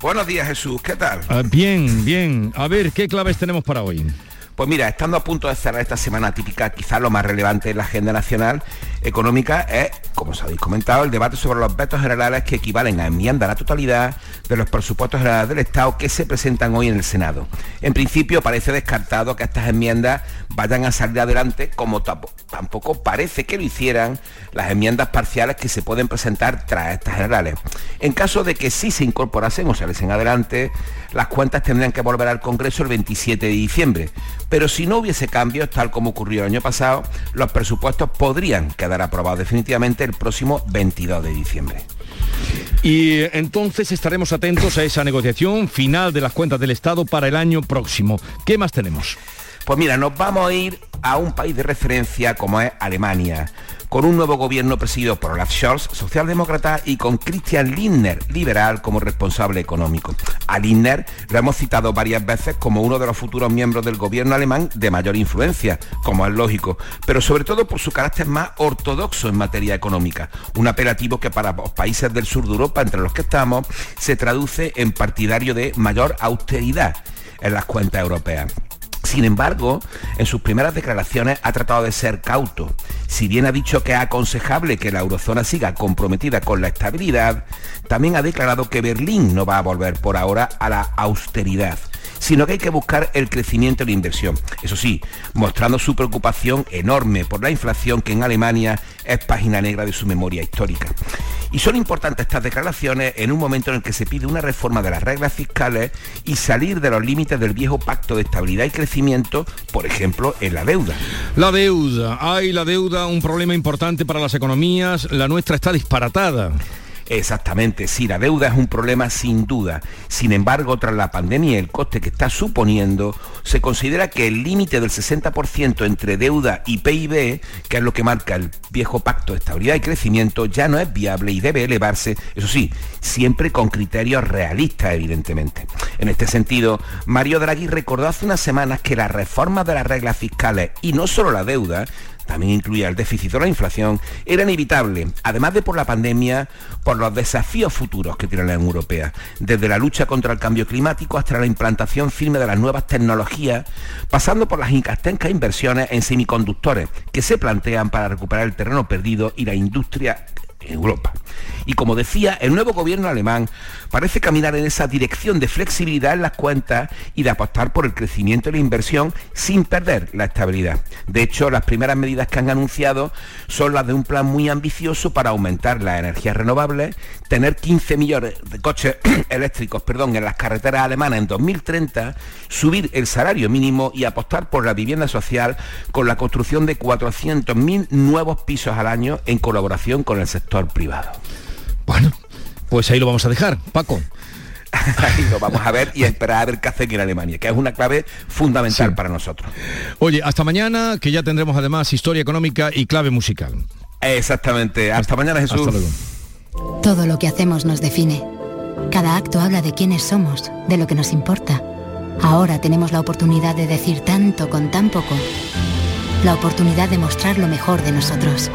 Buenos días Jesús, ¿qué tal? Ah, bien, bien. A ver, ¿qué claves tenemos para hoy? Pues mira, estando a punto de cerrar esta semana típica, quizás lo más relevante en la agenda nacional económica es como os habéis comentado, el debate sobre los vetos generales que equivalen a enmienda a la totalidad de los presupuestos generales del Estado que se presentan hoy en el Senado. En principio parece descartado que estas enmiendas vayan a salir adelante, como tampoco parece que lo hicieran las enmiendas parciales que se pueden presentar tras estas generales. En caso de que sí se incorporasen o saliesen adelante, las cuentas tendrían que volver al Congreso el 27 de diciembre. Pero si no hubiese cambios, tal como ocurrió el año pasado, los presupuestos podrían quedar aprobados definitivamente el próximo 22 de diciembre. Y entonces estaremos atentos a esa negociación final de las cuentas del Estado para el año próximo. ¿Qué más tenemos? Pues mira, nos vamos a ir a un país de referencia como es Alemania con un nuevo gobierno presidido por Olaf Scholz, socialdemócrata, y con Christian Lindner, liberal, como responsable económico. A Lindner lo hemos citado varias veces como uno de los futuros miembros del gobierno alemán de mayor influencia, como es lógico, pero sobre todo por su carácter más ortodoxo en materia económica, un apelativo que para los países del sur de Europa, entre los que estamos, se traduce en partidario de mayor austeridad en las cuentas europeas. Sin embargo, en sus primeras declaraciones ha tratado de ser cauto. Si bien ha dicho que es aconsejable que la eurozona siga comprometida con la estabilidad, también ha declarado que Berlín no va a volver por ahora a la austeridad sino que hay que buscar el crecimiento y la inversión. Eso sí, mostrando su preocupación enorme por la inflación que en Alemania es página negra de su memoria histórica. Y son importantes estas declaraciones en un momento en el que se pide una reforma de las reglas fiscales y salir de los límites del viejo pacto de estabilidad y crecimiento, por ejemplo, en la deuda. La deuda. Hay la deuda, un problema importante para las economías. La nuestra está disparatada. Exactamente, sí, la deuda es un problema sin duda. Sin embargo, tras la pandemia y el coste que está suponiendo, se considera que el límite del 60% entre deuda y PIB, que es lo que marca el viejo pacto de estabilidad y crecimiento, ya no es viable y debe elevarse, eso sí, siempre con criterios realistas, evidentemente. En este sentido, Mario Draghi recordó hace unas semanas que la reforma de las reglas fiscales y no solo la deuda también incluía el déficit o la inflación, era inevitable, además de por la pandemia, por los desafíos futuros que tiene la Unión Europea, desde la lucha contra el cambio climático hasta la implantación firme de las nuevas tecnologías, pasando por las incastenscas inversiones en semiconductores que se plantean para recuperar el terreno perdido y la industria Europa. Y como decía, el nuevo gobierno alemán parece caminar en esa dirección de flexibilidad en las cuentas y de apostar por el crecimiento y la inversión sin perder la estabilidad. De hecho, las primeras medidas que han anunciado son las de un plan muy ambicioso para aumentar las energías renovables, tener 15 millones de coches eléctricos perdón, en las carreteras alemanas en 2030, subir el salario mínimo y apostar por la vivienda social con la construcción de 400.000 nuevos pisos al año en colaboración con el sector privado. Bueno, pues ahí lo vamos a dejar, Paco. ahí lo vamos a ver y esperar a ver qué hacen en Alemania, que es una clave fundamental para nosotros. Oye, hasta mañana, que ya tendremos además historia económica y clave musical. Exactamente. Hasta, mañana, Jesús. Todo lo que hacemos nos define. Cada acto habla de quiénes somos, de lo que nos importa. Ahora tenemos la oportunidad de decir tanto con tan poco. La oportunidad de mostrar lo mejor de nosotros.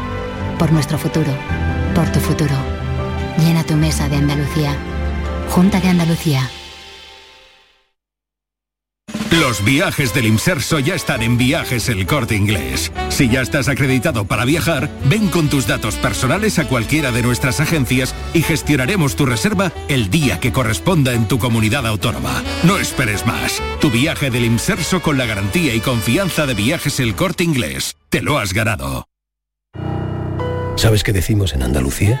Por nuestro futuro por tu futuro. Llena tu mesa de Andalucía. Junta de Andalucía. Los viajes del Imserso ya están en Viajes El Corte Inglés. Si ya estás acreditado para viajar, ven con tus datos personales a cualquiera de nuestras agencias y gestionaremos tu reserva el día que corresponda en tu comunidad autónoma. No esperes más. Tu viaje del Imserso con la garantía y confianza de Viajes El Corte Inglés. Te lo has ganado. ¿Sabes qué decimos en Andalucía?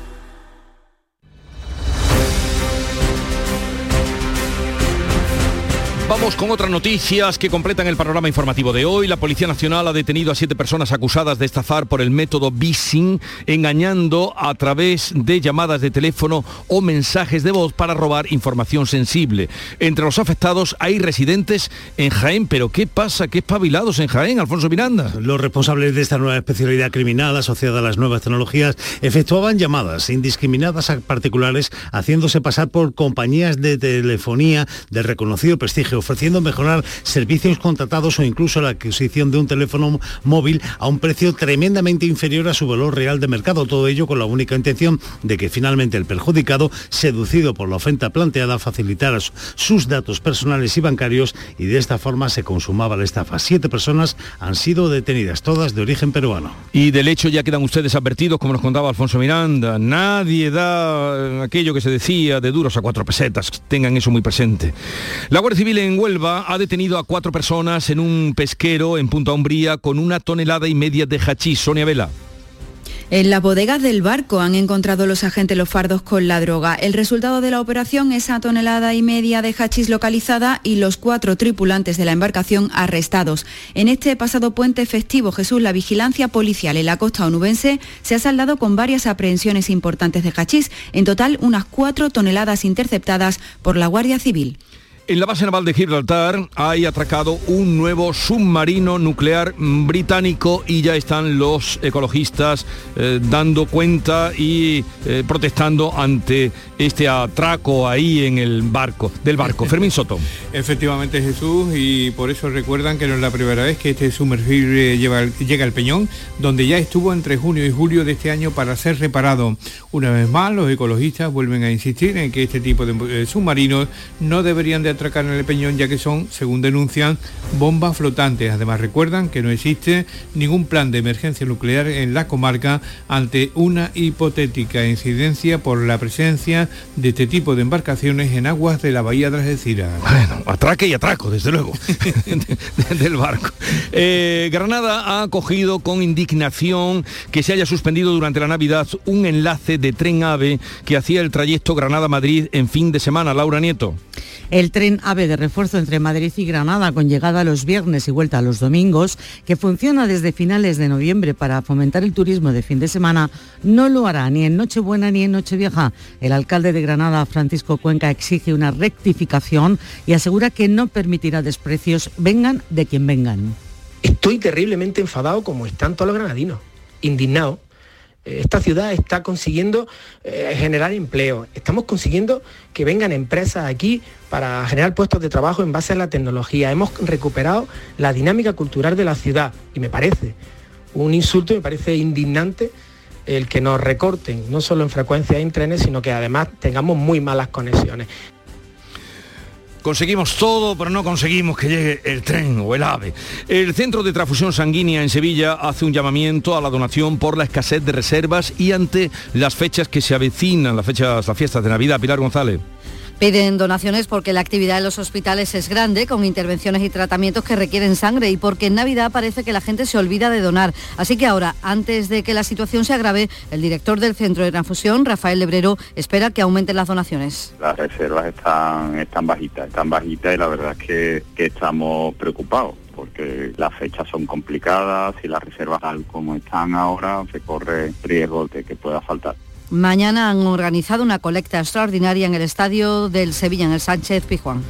Vamos con otras noticias que completan el panorama informativo de hoy. La Policía Nacional ha detenido a siete personas acusadas de estafar por el método Bissing, engañando a través de llamadas de teléfono o mensajes de voz para robar información sensible. Entre los afectados hay residentes en Jaén, pero ¿qué pasa? ¿Qué espabilados en Jaén, Alfonso Miranda? Los responsables de esta nueva especialidad criminal asociada a las nuevas tecnologías efectuaban llamadas indiscriminadas a particulares haciéndose pasar por compañías de telefonía de reconocido prestigio ofreciendo mejorar servicios contratados o incluso la adquisición de un teléfono móvil a un precio tremendamente inferior a su valor real de mercado. Todo ello con la única intención de que finalmente el perjudicado, seducido por la oferta planteada, facilitara sus datos personales y bancarios y de esta forma se consumaba la estafa. Siete personas han sido detenidas, todas de origen peruano. Y del hecho ya quedan ustedes advertidos, como nos contaba Alfonso Miranda. Nadie da aquello que se decía de duros a cuatro pesetas. Tengan eso muy presente. La Guardia Civil en Huelva ha detenido a cuatro personas en un pesquero en Punta Umbría con una tonelada y media de hachís. Sonia Vela. En las bodegas del barco han encontrado los agentes los fardos con la droga. El resultado de la operación, esa tonelada y media de hachís localizada y los cuatro tripulantes de la embarcación arrestados. En este pasado puente festivo, Jesús, la vigilancia policial en la costa onubense se ha saldado con varias aprehensiones importantes de hachís. En total, unas cuatro toneladas interceptadas por la Guardia Civil. En la base naval de Gibraltar hay atracado un nuevo submarino nuclear británico y ya están los ecologistas eh, dando cuenta y eh, protestando ante este atraco ahí en el barco, del barco. Fermín Soto. Efectivamente Jesús y por eso recuerdan que no es la primera vez que este sumergible lleva, llega al Peñón, donde ya estuvo entre junio y julio de este año para ser reparado. Una vez más, los ecologistas vuelven a insistir en que este tipo de eh, submarinos no deberían de atracar en el Peñón ya que son, según denuncian, bombas flotantes. Además recuerdan que no existe ningún plan de emergencia nuclear en la comarca ante una hipotética incidencia por la presencia de este tipo de embarcaciones en aguas de la bahía de Algeciras. Bueno, atraque y atraco, desde luego, del barco. Eh, Granada ha acogido con indignación que se haya suspendido durante la Navidad un enlace de tren AVE que hacía el trayecto Granada-Madrid en fin de semana. Laura Nieto. El tren AVE de refuerzo entre Madrid y Granada con llegada los viernes y vuelta los domingos, que funciona desde finales de noviembre para fomentar el turismo de fin de semana, no lo hará ni en Nochebuena ni en Nochevieja. El alcalde de Granada, Francisco Cuenca, exige una rectificación y asegura que no permitirá desprecios, vengan de quien vengan. Estoy terriblemente enfadado como están todos los granadinos, indignados esta ciudad está consiguiendo eh, generar empleo, estamos consiguiendo que vengan empresas aquí para generar puestos de trabajo en base a la tecnología, hemos recuperado la dinámica cultural de la ciudad y me parece un insulto, me parece indignante el que nos recorten, no solo en frecuencia en trenes, sino que además tengamos muy malas conexiones. Conseguimos todo, pero no conseguimos que llegue el tren o el AVE. El Centro de Transfusión Sanguínea en Sevilla hace un llamamiento a la donación por la escasez de reservas y ante las fechas que se avecinan, las fechas, las fiestas de Navidad. Pilar González. Piden donaciones porque la actividad en los hospitales es grande, con intervenciones y tratamientos que requieren sangre y porque en Navidad parece que la gente se olvida de donar. Así que ahora, antes de que la situación se agrave, el director del Centro de Transfusión, Rafael Lebrero, espera que aumenten las donaciones. Las reservas están, están bajitas, están bajitas y la verdad es que, que estamos preocupados porque las fechas son complicadas y las reservas tal como están ahora se corre riesgo de que pueda faltar. Mañana han organizado una colecta extraordinaria en el estadio del Sevilla, en el Sánchez Pijuán.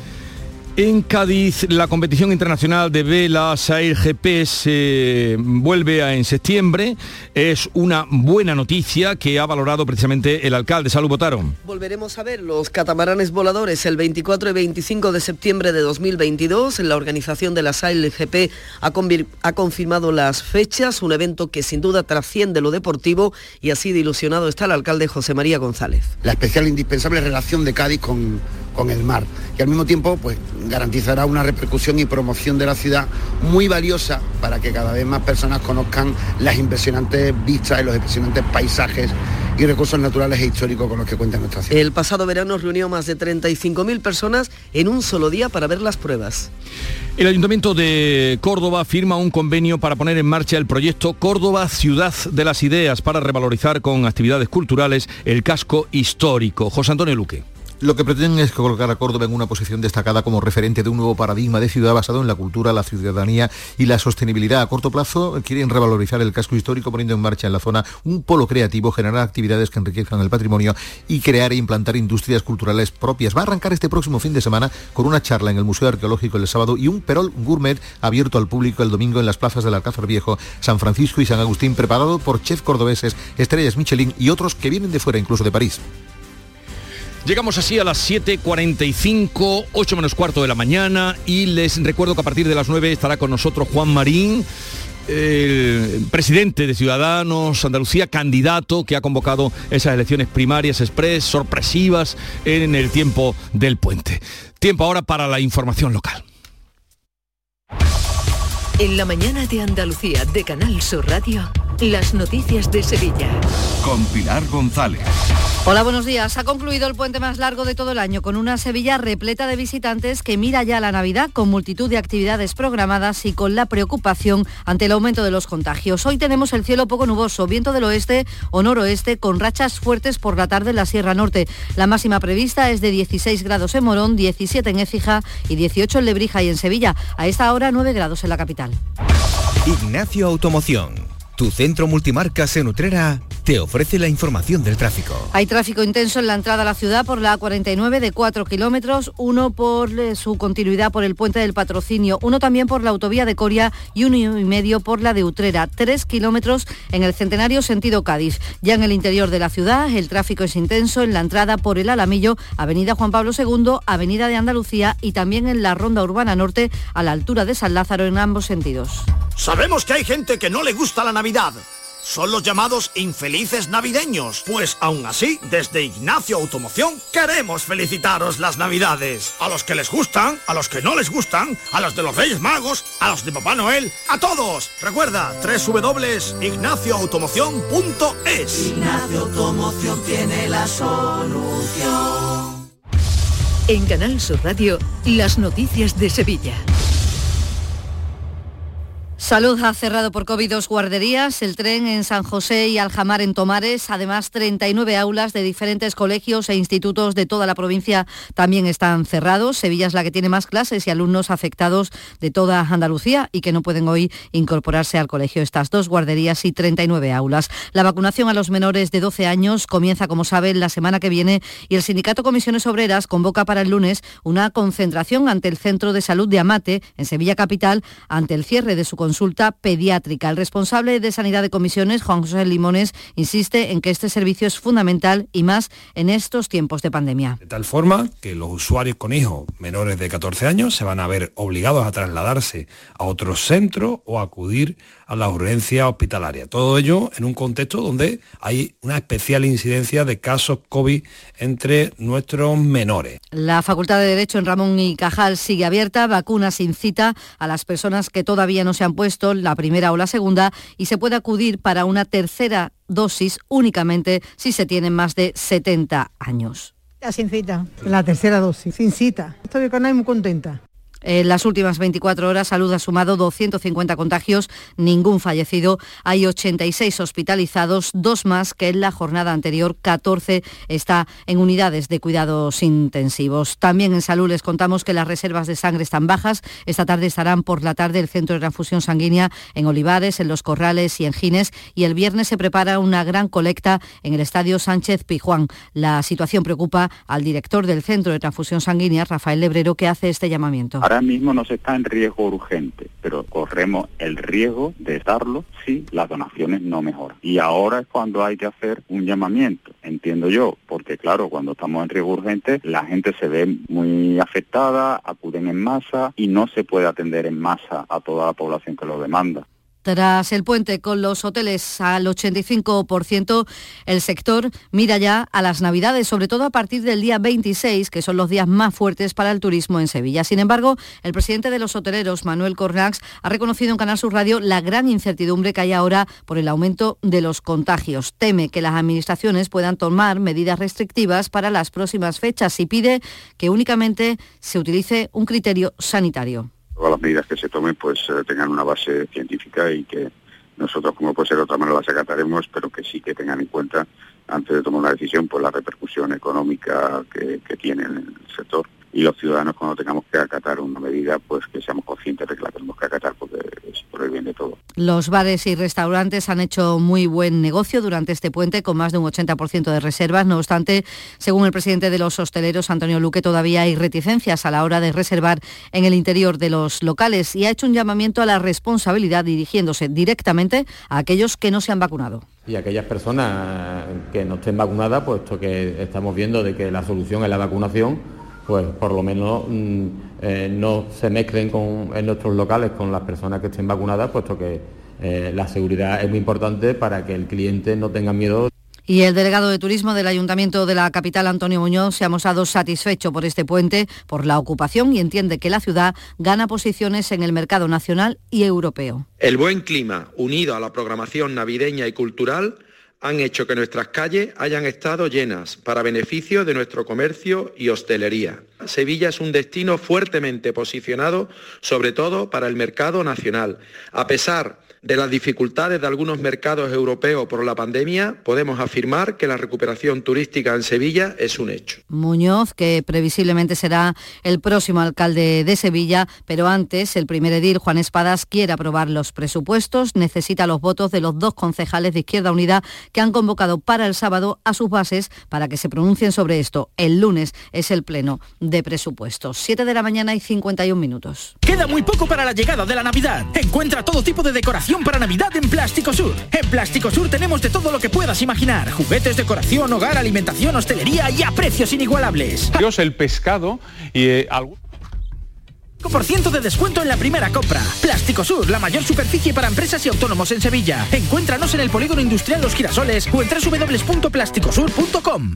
En Cádiz, la competición internacional de vela Sail GP se vuelve en septiembre. Es una buena noticia que ha valorado precisamente el alcalde. Salud, votaron. Volveremos a ver los catamaranes voladores el 24 y 25 de septiembre de 2022. La organización de la Sail GP ha, ha confirmado las fechas, un evento que sin duda trasciende lo deportivo y así de ilusionado está el alcalde José María González. La especial e indispensable relación de Cádiz con, con el mar y al mismo tiempo pues garantizará una repercusión y promoción de la ciudad muy valiosa para que cada vez más personas conozcan las impresionantes vistas y los impresionantes paisajes y recursos naturales e históricos con los que cuenta nuestra ciudad. El pasado verano reunió más de 35.000 personas en un solo día para ver las pruebas. El Ayuntamiento de Córdoba firma un convenio para poner en marcha el proyecto Córdoba Ciudad de las Ideas para revalorizar con actividades culturales el casco histórico. José Antonio Luque. Lo que pretenden es colocar a Córdoba en una posición destacada como referente de un nuevo paradigma de ciudad basado en la cultura, la ciudadanía y la sostenibilidad. A corto plazo quieren revalorizar el casco histórico poniendo en marcha en la zona un polo creativo, generar actividades que enriquezcan el patrimonio y crear e implantar industrias culturales propias. Va a arrancar este próximo fin de semana con una charla en el Museo Arqueológico el sábado y un perol gourmet abierto al público el domingo en las plazas del Alcázar Viejo, San Francisco y San Agustín, preparado por chefs cordobeses, estrellas Michelin y otros que vienen de fuera, incluso de París. Llegamos así a las 7.45, 8 menos cuarto de la mañana y les recuerdo que a partir de las 9 estará con nosotros Juan Marín, presidente de Ciudadanos Andalucía, candidato que ha convocado esas elecciones primarias express, sorpresivas en el tiempo del puente. Tiempo ahora para la información local. En la mañana de Andalucía de Canal Sur Radio, las noticias de Sevilla. Con Pilar González. Hola, buenos días. Ha concluido el puente más largo de todo el año con una Sevilla repleta de visitantes que mira ya la Navidad con multitud de actividades programadas y con la preocupación ante el aumento de los contagios. Hoy tenemos el cielo poco nuboso, viento del oeste o noroeste con rachas fuertes por la tarde en la Sierra Norte. La máxima prevista es de 16 grados en Morón, 17 en Écija y 18 en Lebrija y en Sevilla. A esta hora 9 grados en la capital. Ignacio Automoción, tu centro multimarcas en Utrera te ofrece la información del tráfico. Hay tráfico intenso en la entrada a la ciudad por la A49 de 4 kilómetros, uno por eh, su continuidad por el puente del patrocinio, uno también por la autovía de Coria y uno y medio por la de Utrera, 3 kilómetros en el centenario sentido Cádiz. Ya en el interior de la ciudad el tráfico es intenso en la entrada por el Alamillo, Avenida Juan Pablo II, Avenida de Andalucía y también en la Ronda Urbana Norte a la altura de San Lázaro en ambos sentidos. Sabemos que hay gente que no le gusta la Navidad son los llamados infelices navideños. Pues aún así, desde Ignacio Automoción queremos felicitaros las navidades. A los que les gustan, a los que no les gustan, a los de los Reyes Magos, a los de Papá Noel, a todos. Recuerda, www.ignacioautomoción.es. Ignacio Automoción tiene la solución. En Canal Sur Radio, las noticias de Sevilla. Salud ha cerrado por COVID dos guarderías, el tren en San José y Aljamar en Tomares. Además, 39 aulas de diferentes colegios e institutos de toda la provincia también están cerrados. Sevilla es la que tiene más clases y alumnos afectados de toda Andalucía y que no pueden hoy incorporarse al colegio. Estas dos guarderías y 39 aulas. La vacunación a los menores de 12 años comienza, como saben, la semana que viene y el sindicato Comisiones Obreras convoca para el lunes una concentración ante el Centro de Salud de Amate, en Sevilla Capital, ante el cierre de su consulta pediátrica. El responsable de Sanidad de Comisiones, Juan José Limones, insiste en que este servicio es fundamental y más en estos tiempos de pandemia. De tal forma que los usuarios con hijos menores de 14 años se van a ver obligados a trasladarse a otro centro o acudir a la urgencia hospitalaria. Todo ello en un contexto donde hay una especial incidencia de casos COVID entre nuestros menores. La Facultad de Derecho en Ramón y Cajal sigue abierta, vacunas incita a las personas que todavía no se han puesto la primera o la segunda y se puede acudir para una tercera dosis únicamente si se tienen más de 70 años. Sin cita, la tercera dosis, sin cita. Estoy con muy contenta. En las últimas 24 horas, Salud ha sumado 250 contagios, ningún fallecido. Hay 86 hospitalizados, dos más que en la jornada anterior. 14 está en unidades de cuidados intensivos. También en Salud les contamos que las reservas de sangre están bajas. Esta tarde estarán por la tarde el Centro de Transfusión Sanguínea en Olivares, en Los Corrales y en Gines. Y el viernes se prepara una gran colecta en el Estadio Sánchez Pijuán. La situación preocupa al director del Centro de Transfusión Sanguínea, Rafael Lebrero, que hace este llamamiento. Ahora mismo no se está en riesgo urgente, pero corremos el riesgo de darlo si las donaciones no mejoran. Y ahora es cuando hay que hacer un llamamiento, entiendo yo, porque claro, cuando estamos en riesgo urgente, la gente se ve muy afectada, acuden en masa y no se puede atender en masa a toda la población que lo demanda. Tras el puente con los hoteles al 85%, el sector mira ya a las Navidades, sobre todo a partir del día 26, que son los días más fuertes para el turismo en Sevilla. Sin embargo, el presidente de los hoteleros, Manuel Cornax, ha reconocido en Canal Sur Radio la gran incertidumbre que hay ahora por el aumento de los contagios. Teme que las administraciones puedan tomar medidas restrictivas para las próximas fechas y pide que únicamente se utilice un criterio sanitario todas las medidas que se tomen pues eh, tengan una base científica y que nosotros como puede ser otra manera las acataremos, pero que sí que tengan en cuenta antes de tomar una decisión pues la repercusión económica que, tiene en el sector y los ciudadanos cuando tengamos que acatar una medida, pues que seamos conscientes de que la tenemos que acatar porque es por el bien de todos. Los bares y restaurantes han hecho muy buen negocio durante este puente con más de un 80% de reservas. No obstante, según el presidente de los hosteleros, Antonio Luque, todavía hay reticencias a la hora de reservar en el interior de los locales y ha hecho un llamamiento a la responsabilidad dirigiéndose directamente a aquellos que no se han vacunado. Y aquellas personas que no estén vacunadas, puesto que estamos viendo de que la solución es la vacunación, pues por lo menos mm, eh, no se mezclen en nuestros locales con las personas que estén vacunadas, puesto que eh, la seguridad es muy importante para que el cliente no tenga miedo. Y el delegado de turismo del Ayuntamiento de la capital, Antonio Muñoz, se ha mostrado satisfecho por este puente, por la ocupación y entiende que la ciudad gana posiciones en el mercado nacional y europeo. El buen clima, unido a la programación navideña y cultural, han hecho que nuestras calles hayan estado llenas para beneficio de nuestro comercio y hostelería. Sevilla es un destino fuertemente posicionado, sobre todo para el mercado nacional. A pesar de las dificultades de algunos mercados europeos por la pandemia, podemos afirmar que la recuperación turística en Sevilla es un hecho. Muñoz, que previsiblemente será el próximo alcalde de Sevilla, pero antes el primer edil, Juan Espadas, quiere aprobar los presupuestos, necesita los votos de los dos concejales de Izquierda Unida que han convocado para el sábado a sus bases para que se pronuncien sobre esto. El lunes es el pleno de presupuestos. 7 de la mañana y 51 minutos. Queda muy poco para la llegada de la Navidad. Encuentra todo tipo de decoración para Navidad en Plástico Sur. En Plástico Sur tenemos de todo lo que puedas imaginar. Juguetes, decoración, hogar, alimentación, hostelería y a precios inigualables. Dios, el pescado y eh, por ciento de descuento en la primera compra. Plástico Sur, la mayor superficie para empresas y autónomos en Sevilla. Encuéntranos en el Polígono Industrial Los Girasoles o en www.plásticosur.com.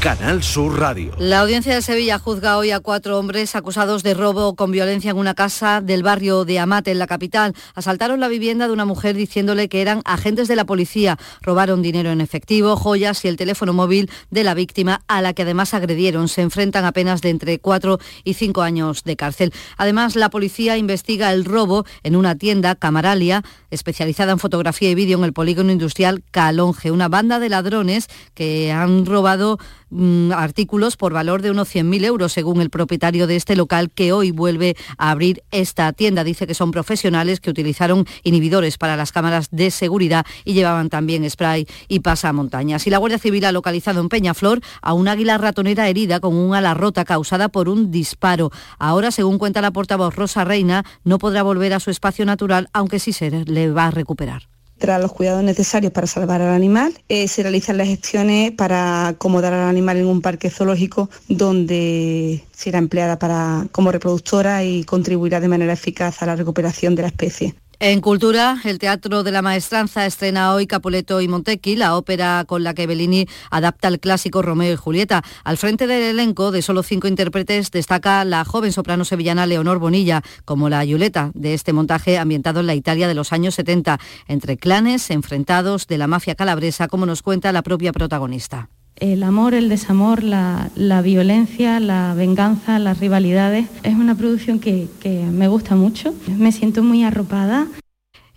Canal Sur Radio. La audiencia de Sevilla juzga hoy a cuatro hombres acusados de robo con violencia en una casa del barrio de Amate, en la capital. Asaltaron la vivienda de una mujer diciéndole que eran agentes de la policía. Robaron dinero en efectivo, joyas y el teléfono móvil de la víctima, a la que además agredieron. Se enfrentan a penas de entre cuatro y cinco años de cárcel. Además, la policía investiga el robo en una tienda, Camaralia, especializada en fotografía y vídeo en el polígono industrial Calonge. Una banda de ladrones que han robado Mm, artículos por valor de unos 100.000 euros, según el propietario de este local que hoy vuelve a abrir esta tienda. Dice que son profesionales que utilizaron inhibidores para las cámaras de seguridad y llevaban también spray y pasamontañas. Y la Guardia Civil ha localizado en Peñaflor a un águila ratonera herida con un ala rota causada por un disparo. Ahora, según cuenta la portavoz Rosa Reina, no podrá volver a su espacio natural, aunque sí se le va a recuperar tras los cuidados necesarios para salvar al animal. Eh, se realizan las gestiones para acomodar al animal en un parque zoológico donde será empleada para, como reproductora y contribuirá de manera eficaz a la recuperación de la especie. En Cultura, el Teatro de la Maestranza estrena hoy Capuleto y Montecchi, la ópera con la que Bellini adapta el clásico Romeo y Julieta. Al frente del elenco de solo cinco intérpretes destaca la joven soprano sevillana Leonor Bonilla, como la Julieta de este montaje ambientado en la Italia de los años 70, entre clanes enfrentados de la mafia calabresa, como nos cuenta la propia protagonista el amor, el desamor, la, violencia, la venganza, las rivalidades. Es una producción que, que me gusta mucho, me siento muy arropada.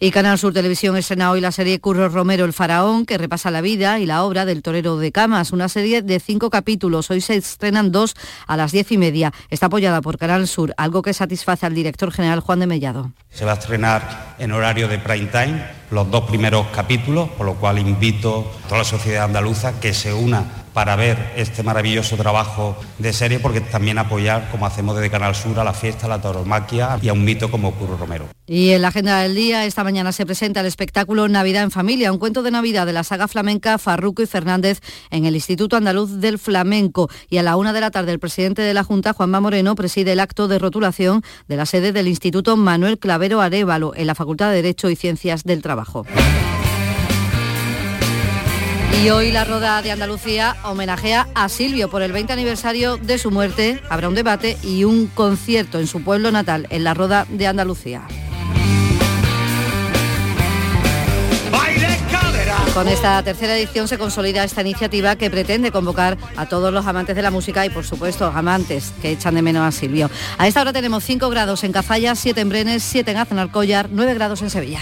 Y Canal Sur Televisión estrena hoy la serie Curro Romero El Faraón, que repasa la vida y la obra del torero de Camas, una serie de cinco capítulos. Hoy se estrenan dos a las diez y media. Está apoyada por Canal Sur, algo que satisface al director general Juan de Mellado. Se va a estrenar en horario de prime time los dos primeros capítulos, por lo cual invito a toda la sociedad andaluza que se una para ver este maravilloso trabajo de serie, porque también apoyar, como hacemos desde Canal Sur, a la fiesta, a la tauromaquia y a un mito como Curro Romero. Y en la agenda del día, esta mañana se presenta el espectáculo Navidad en Familia, un cuento de Navidad de la saga flamenca Farruco y Fernández en el Instituto Andaluz del Flamenco. Y a la una de la tarde, el presidente de la Junta, Juanma Moreno, preside el acto de rotulación de la sede del Instituto Manuel Clavero Arevalo en la Facultad de Derecho y Ciencias del Trabajo. Y hoy la Roda de Andalucía homenajea a Silvio por el 20 aniversario de su muerte. Habrá un debate y un concierto en su pueblo natal, en la Roda de Andalucía. Con esta tercera edición se consolida esta iniciativa que pretende convocar a todos los amantes de la música y por supuesto amantes que echan de menos a Silvio. A esta hora tenemos 5 grados en Cazalla, 7 en Brenes, 7 en Aznalcóllar, 9 grados en Sevilla.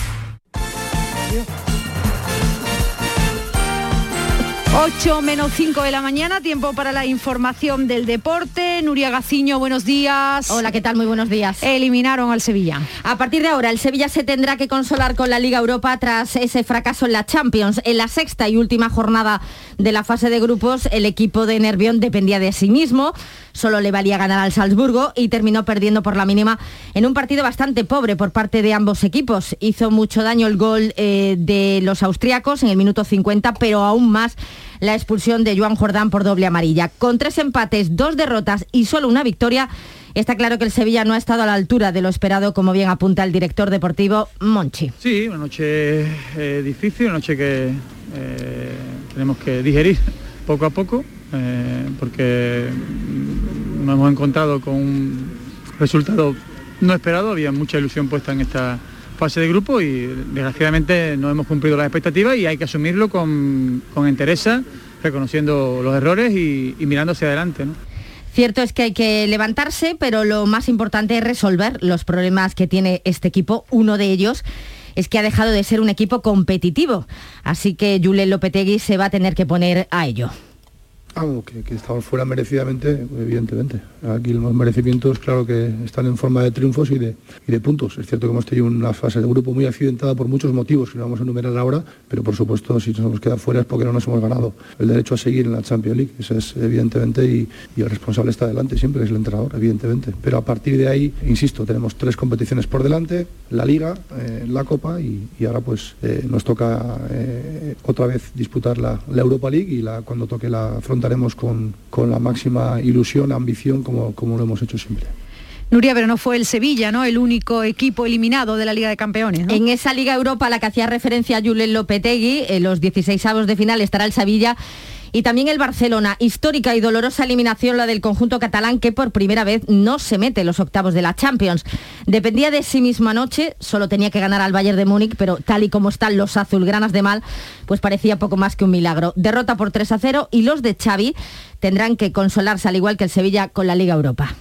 8 menos 5 de la mañana, tiempo para la información del deporte. Nuria Gaciño, buenos días. Hola, ¿qué tal? Muy buenos días. Eliminaron al Sevilla. A partir de ahora, el Sevilla se tendrá que consolar con la Liga Europa tras ese fracaso en la Champions. En la sexta y última jornada de la fase de grupos, el equipo de Nervión dependía de sí mismo. Solo le valía ganar al Salzburgo y terminó perdiendo por la mínima en un partido bastante pobre por parte de ambos equipos. Hizo mucho daño el gol eh, de los austriacos en el minuto 50, pero aún más la expulsión de Joan Jordán por doble amarilla. Con tres empates, dos derrotas y solo una victoria, está claro que el Sevilla no ha estado a la altura de lo esperado, como bien apunta el director deportivo Monchi. Sí, una noche eh, difícil, una noche que eh, tenemos que digerir poco a poco, eh, porque nos hemos encontrado con un resultado no esperado, había mucha ilusión puesta en esta fase de grupo y desgraciadamente no hemos cumplido las expectativas y hay que asumirlo con, con entereza, reconociendo los errores y, y mirando hacia adelante. ¿no? Cierto es que hay que levantarse, pero lo más importante es resolver los problemas que tiene este equipo. Uno de ellos es que ha dejado de ser un equipo competitivo. Así que Julen Lopetegui se va a tener que poner a ello. Algo que, que, estamos fuera merecidamente, evidentemente. Aquí los merecimientos, claro que están en forma de triunfos y de, y de puntos. Es cierto que hemos tenido una fase de grupo muy accidentada por muchos motivos que no vamos a enumerar ahora, pero por supuesto si nos hemos quedado fuera es porque no nos hemos ganado el derecho a seguir en la Champions League. Eso es evidentemente y, y el responsable está delante siempre, es el entrenador, evidentemente. Pero a partir de ahí, insisto, tenemos tres competiciones por delante, la Liga, eh, la Copa y, y ahora pues eh, nos toca eh, otra vez disputar la, Europa League y la, cuando toque la afrontaremos con, con la máxima ilusión, ambición como, como lo hemos hecho siempre. Nuria, pero no fue el Sevilla, ¿no? El único equipo eliminado de la Liga de Campeones. ¿no? En esa Liga Europa a la que hacía referencia Julen Lopetegui, en los 16 avos de final estará el Sevilla y también el Barcelona. Histórica y dolorosa eliminación la del conjunto catalán que por primera vez no se mete en los octavos de la Champions. Dependía de sí mismo anoche, solo tenía que ganar al Bayern de Múnich, pero tal y como están los azulgranas de mal, pues parecía poco más que un milagro. Derrota por 3 a 0 y los de Xavi tendrán que consolarse al igual que el Sevilla con la Liga Europa.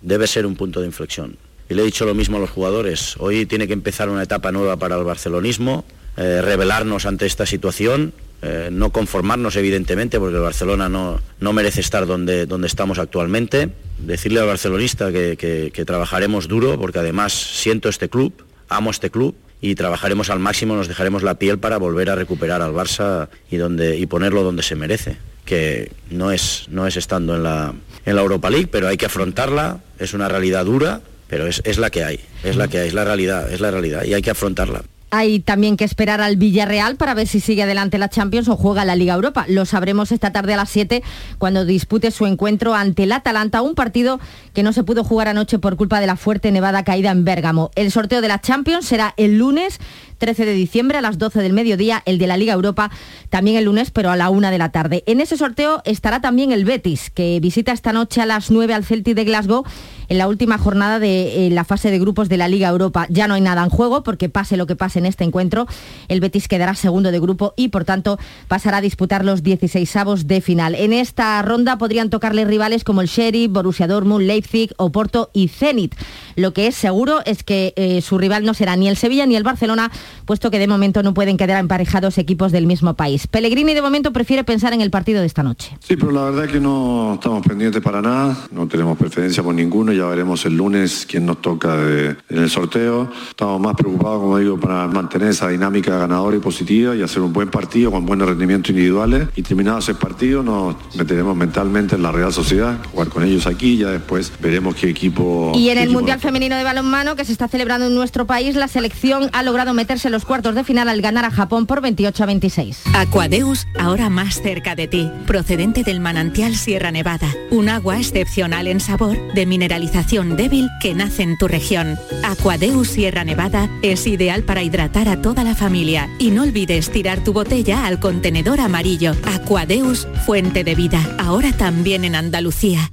Debe ser un punto de inflexión. Y le he dicho lo mismo a los jugadores. Hoy tiene que empezar una etapa nueva para el barcelonismo, eh, revelarnos ante esta situación, eh, no conformarnos evidentemente porque el Barcelona no, no merece estar donde, donde, estamos actualmente, decirle al barcelonista que, que, trabajaremos duro porque además siento este club, amo este club y trabajaremos al máximo, nos dejaremos la piel para volver a recuperar al Barça y, donde, y ponerlo donde se merece, que no es, no es estando en la, en la Europa League, pero hay que afrontarla, es una realidad dura, pero es, es la que hay, es la que hay, es la realidad, es la realidad y hay que afrontarla. Hay también que esperar al Villarreal para ver si sigue adelante la Champions o juega la Liga Europa. Lo sabremos esta tarde a las 7 cuando dispute su encuentro ante el Atalanta, un partido que no se pudo jugar anoche por culpa de la fuerte nevada caída en Bérgamo. El sorteo de la Champions será el lunes 13 de diciembre a las 12 del mediodía, el de la Liga Europa también el lunes, pero a la 1 de la tarde. En ese sorteo estará también el Betis, que visita esta noche a las 9 al Celtic de Glasgow en la última jornada de la fase de grupos de la Liga Europa. Ya no hay nada en juego porque pase lo que pase en este encuentro. El Betis quedará segundo de grupo y por tanto pasará a disputar los 16 avos de final. En esta ronda podrían tocarle rivales como el Sheriff, Borussia Dortmund, Leipzig, Oporto y Zenit. Lo que es seguro es que eh, su rival no será ni el Sevilla ni el Barcelona, puesto que de momento no pueden quedar emparejados equipos del mismo país. Pellegrini de momento prefiere pensar en el partido de esta noche. Sí, pero la verdad es que no estamos pendientes para nada, no tenemos preferencia por ninguno, ya veremos el lunes quién nos toca en el sorteo. Estamos más preocupados, como digo, para mantener esa dinámica ganadora y positiva y hacer un buen partido con buenos rendimientos individuales. Y terminado ese partido nos meteremos mentalmente en la Real Sociedad, jugar con ellos aquí, ya después veremos qué equipo... Y en el Mundial Femenino de Balonmano que se está celebrando en nuestro país, la selección ha logrado meterse los cuartos de final al ganar a Japón por 28 a 26. Aquadeus, ahora más cerca de ti, procedente del manantial Sierra Nevada, un agua excepcional en sabor, de mineralización débil que nace en tu región. Aquadeus Sierra Nevada es ideal para hidratar a toda la familia y no olvides tirar tu botella al contenedor amarillo. Aquadeus, fuente de vida, ahora también en Andalucía.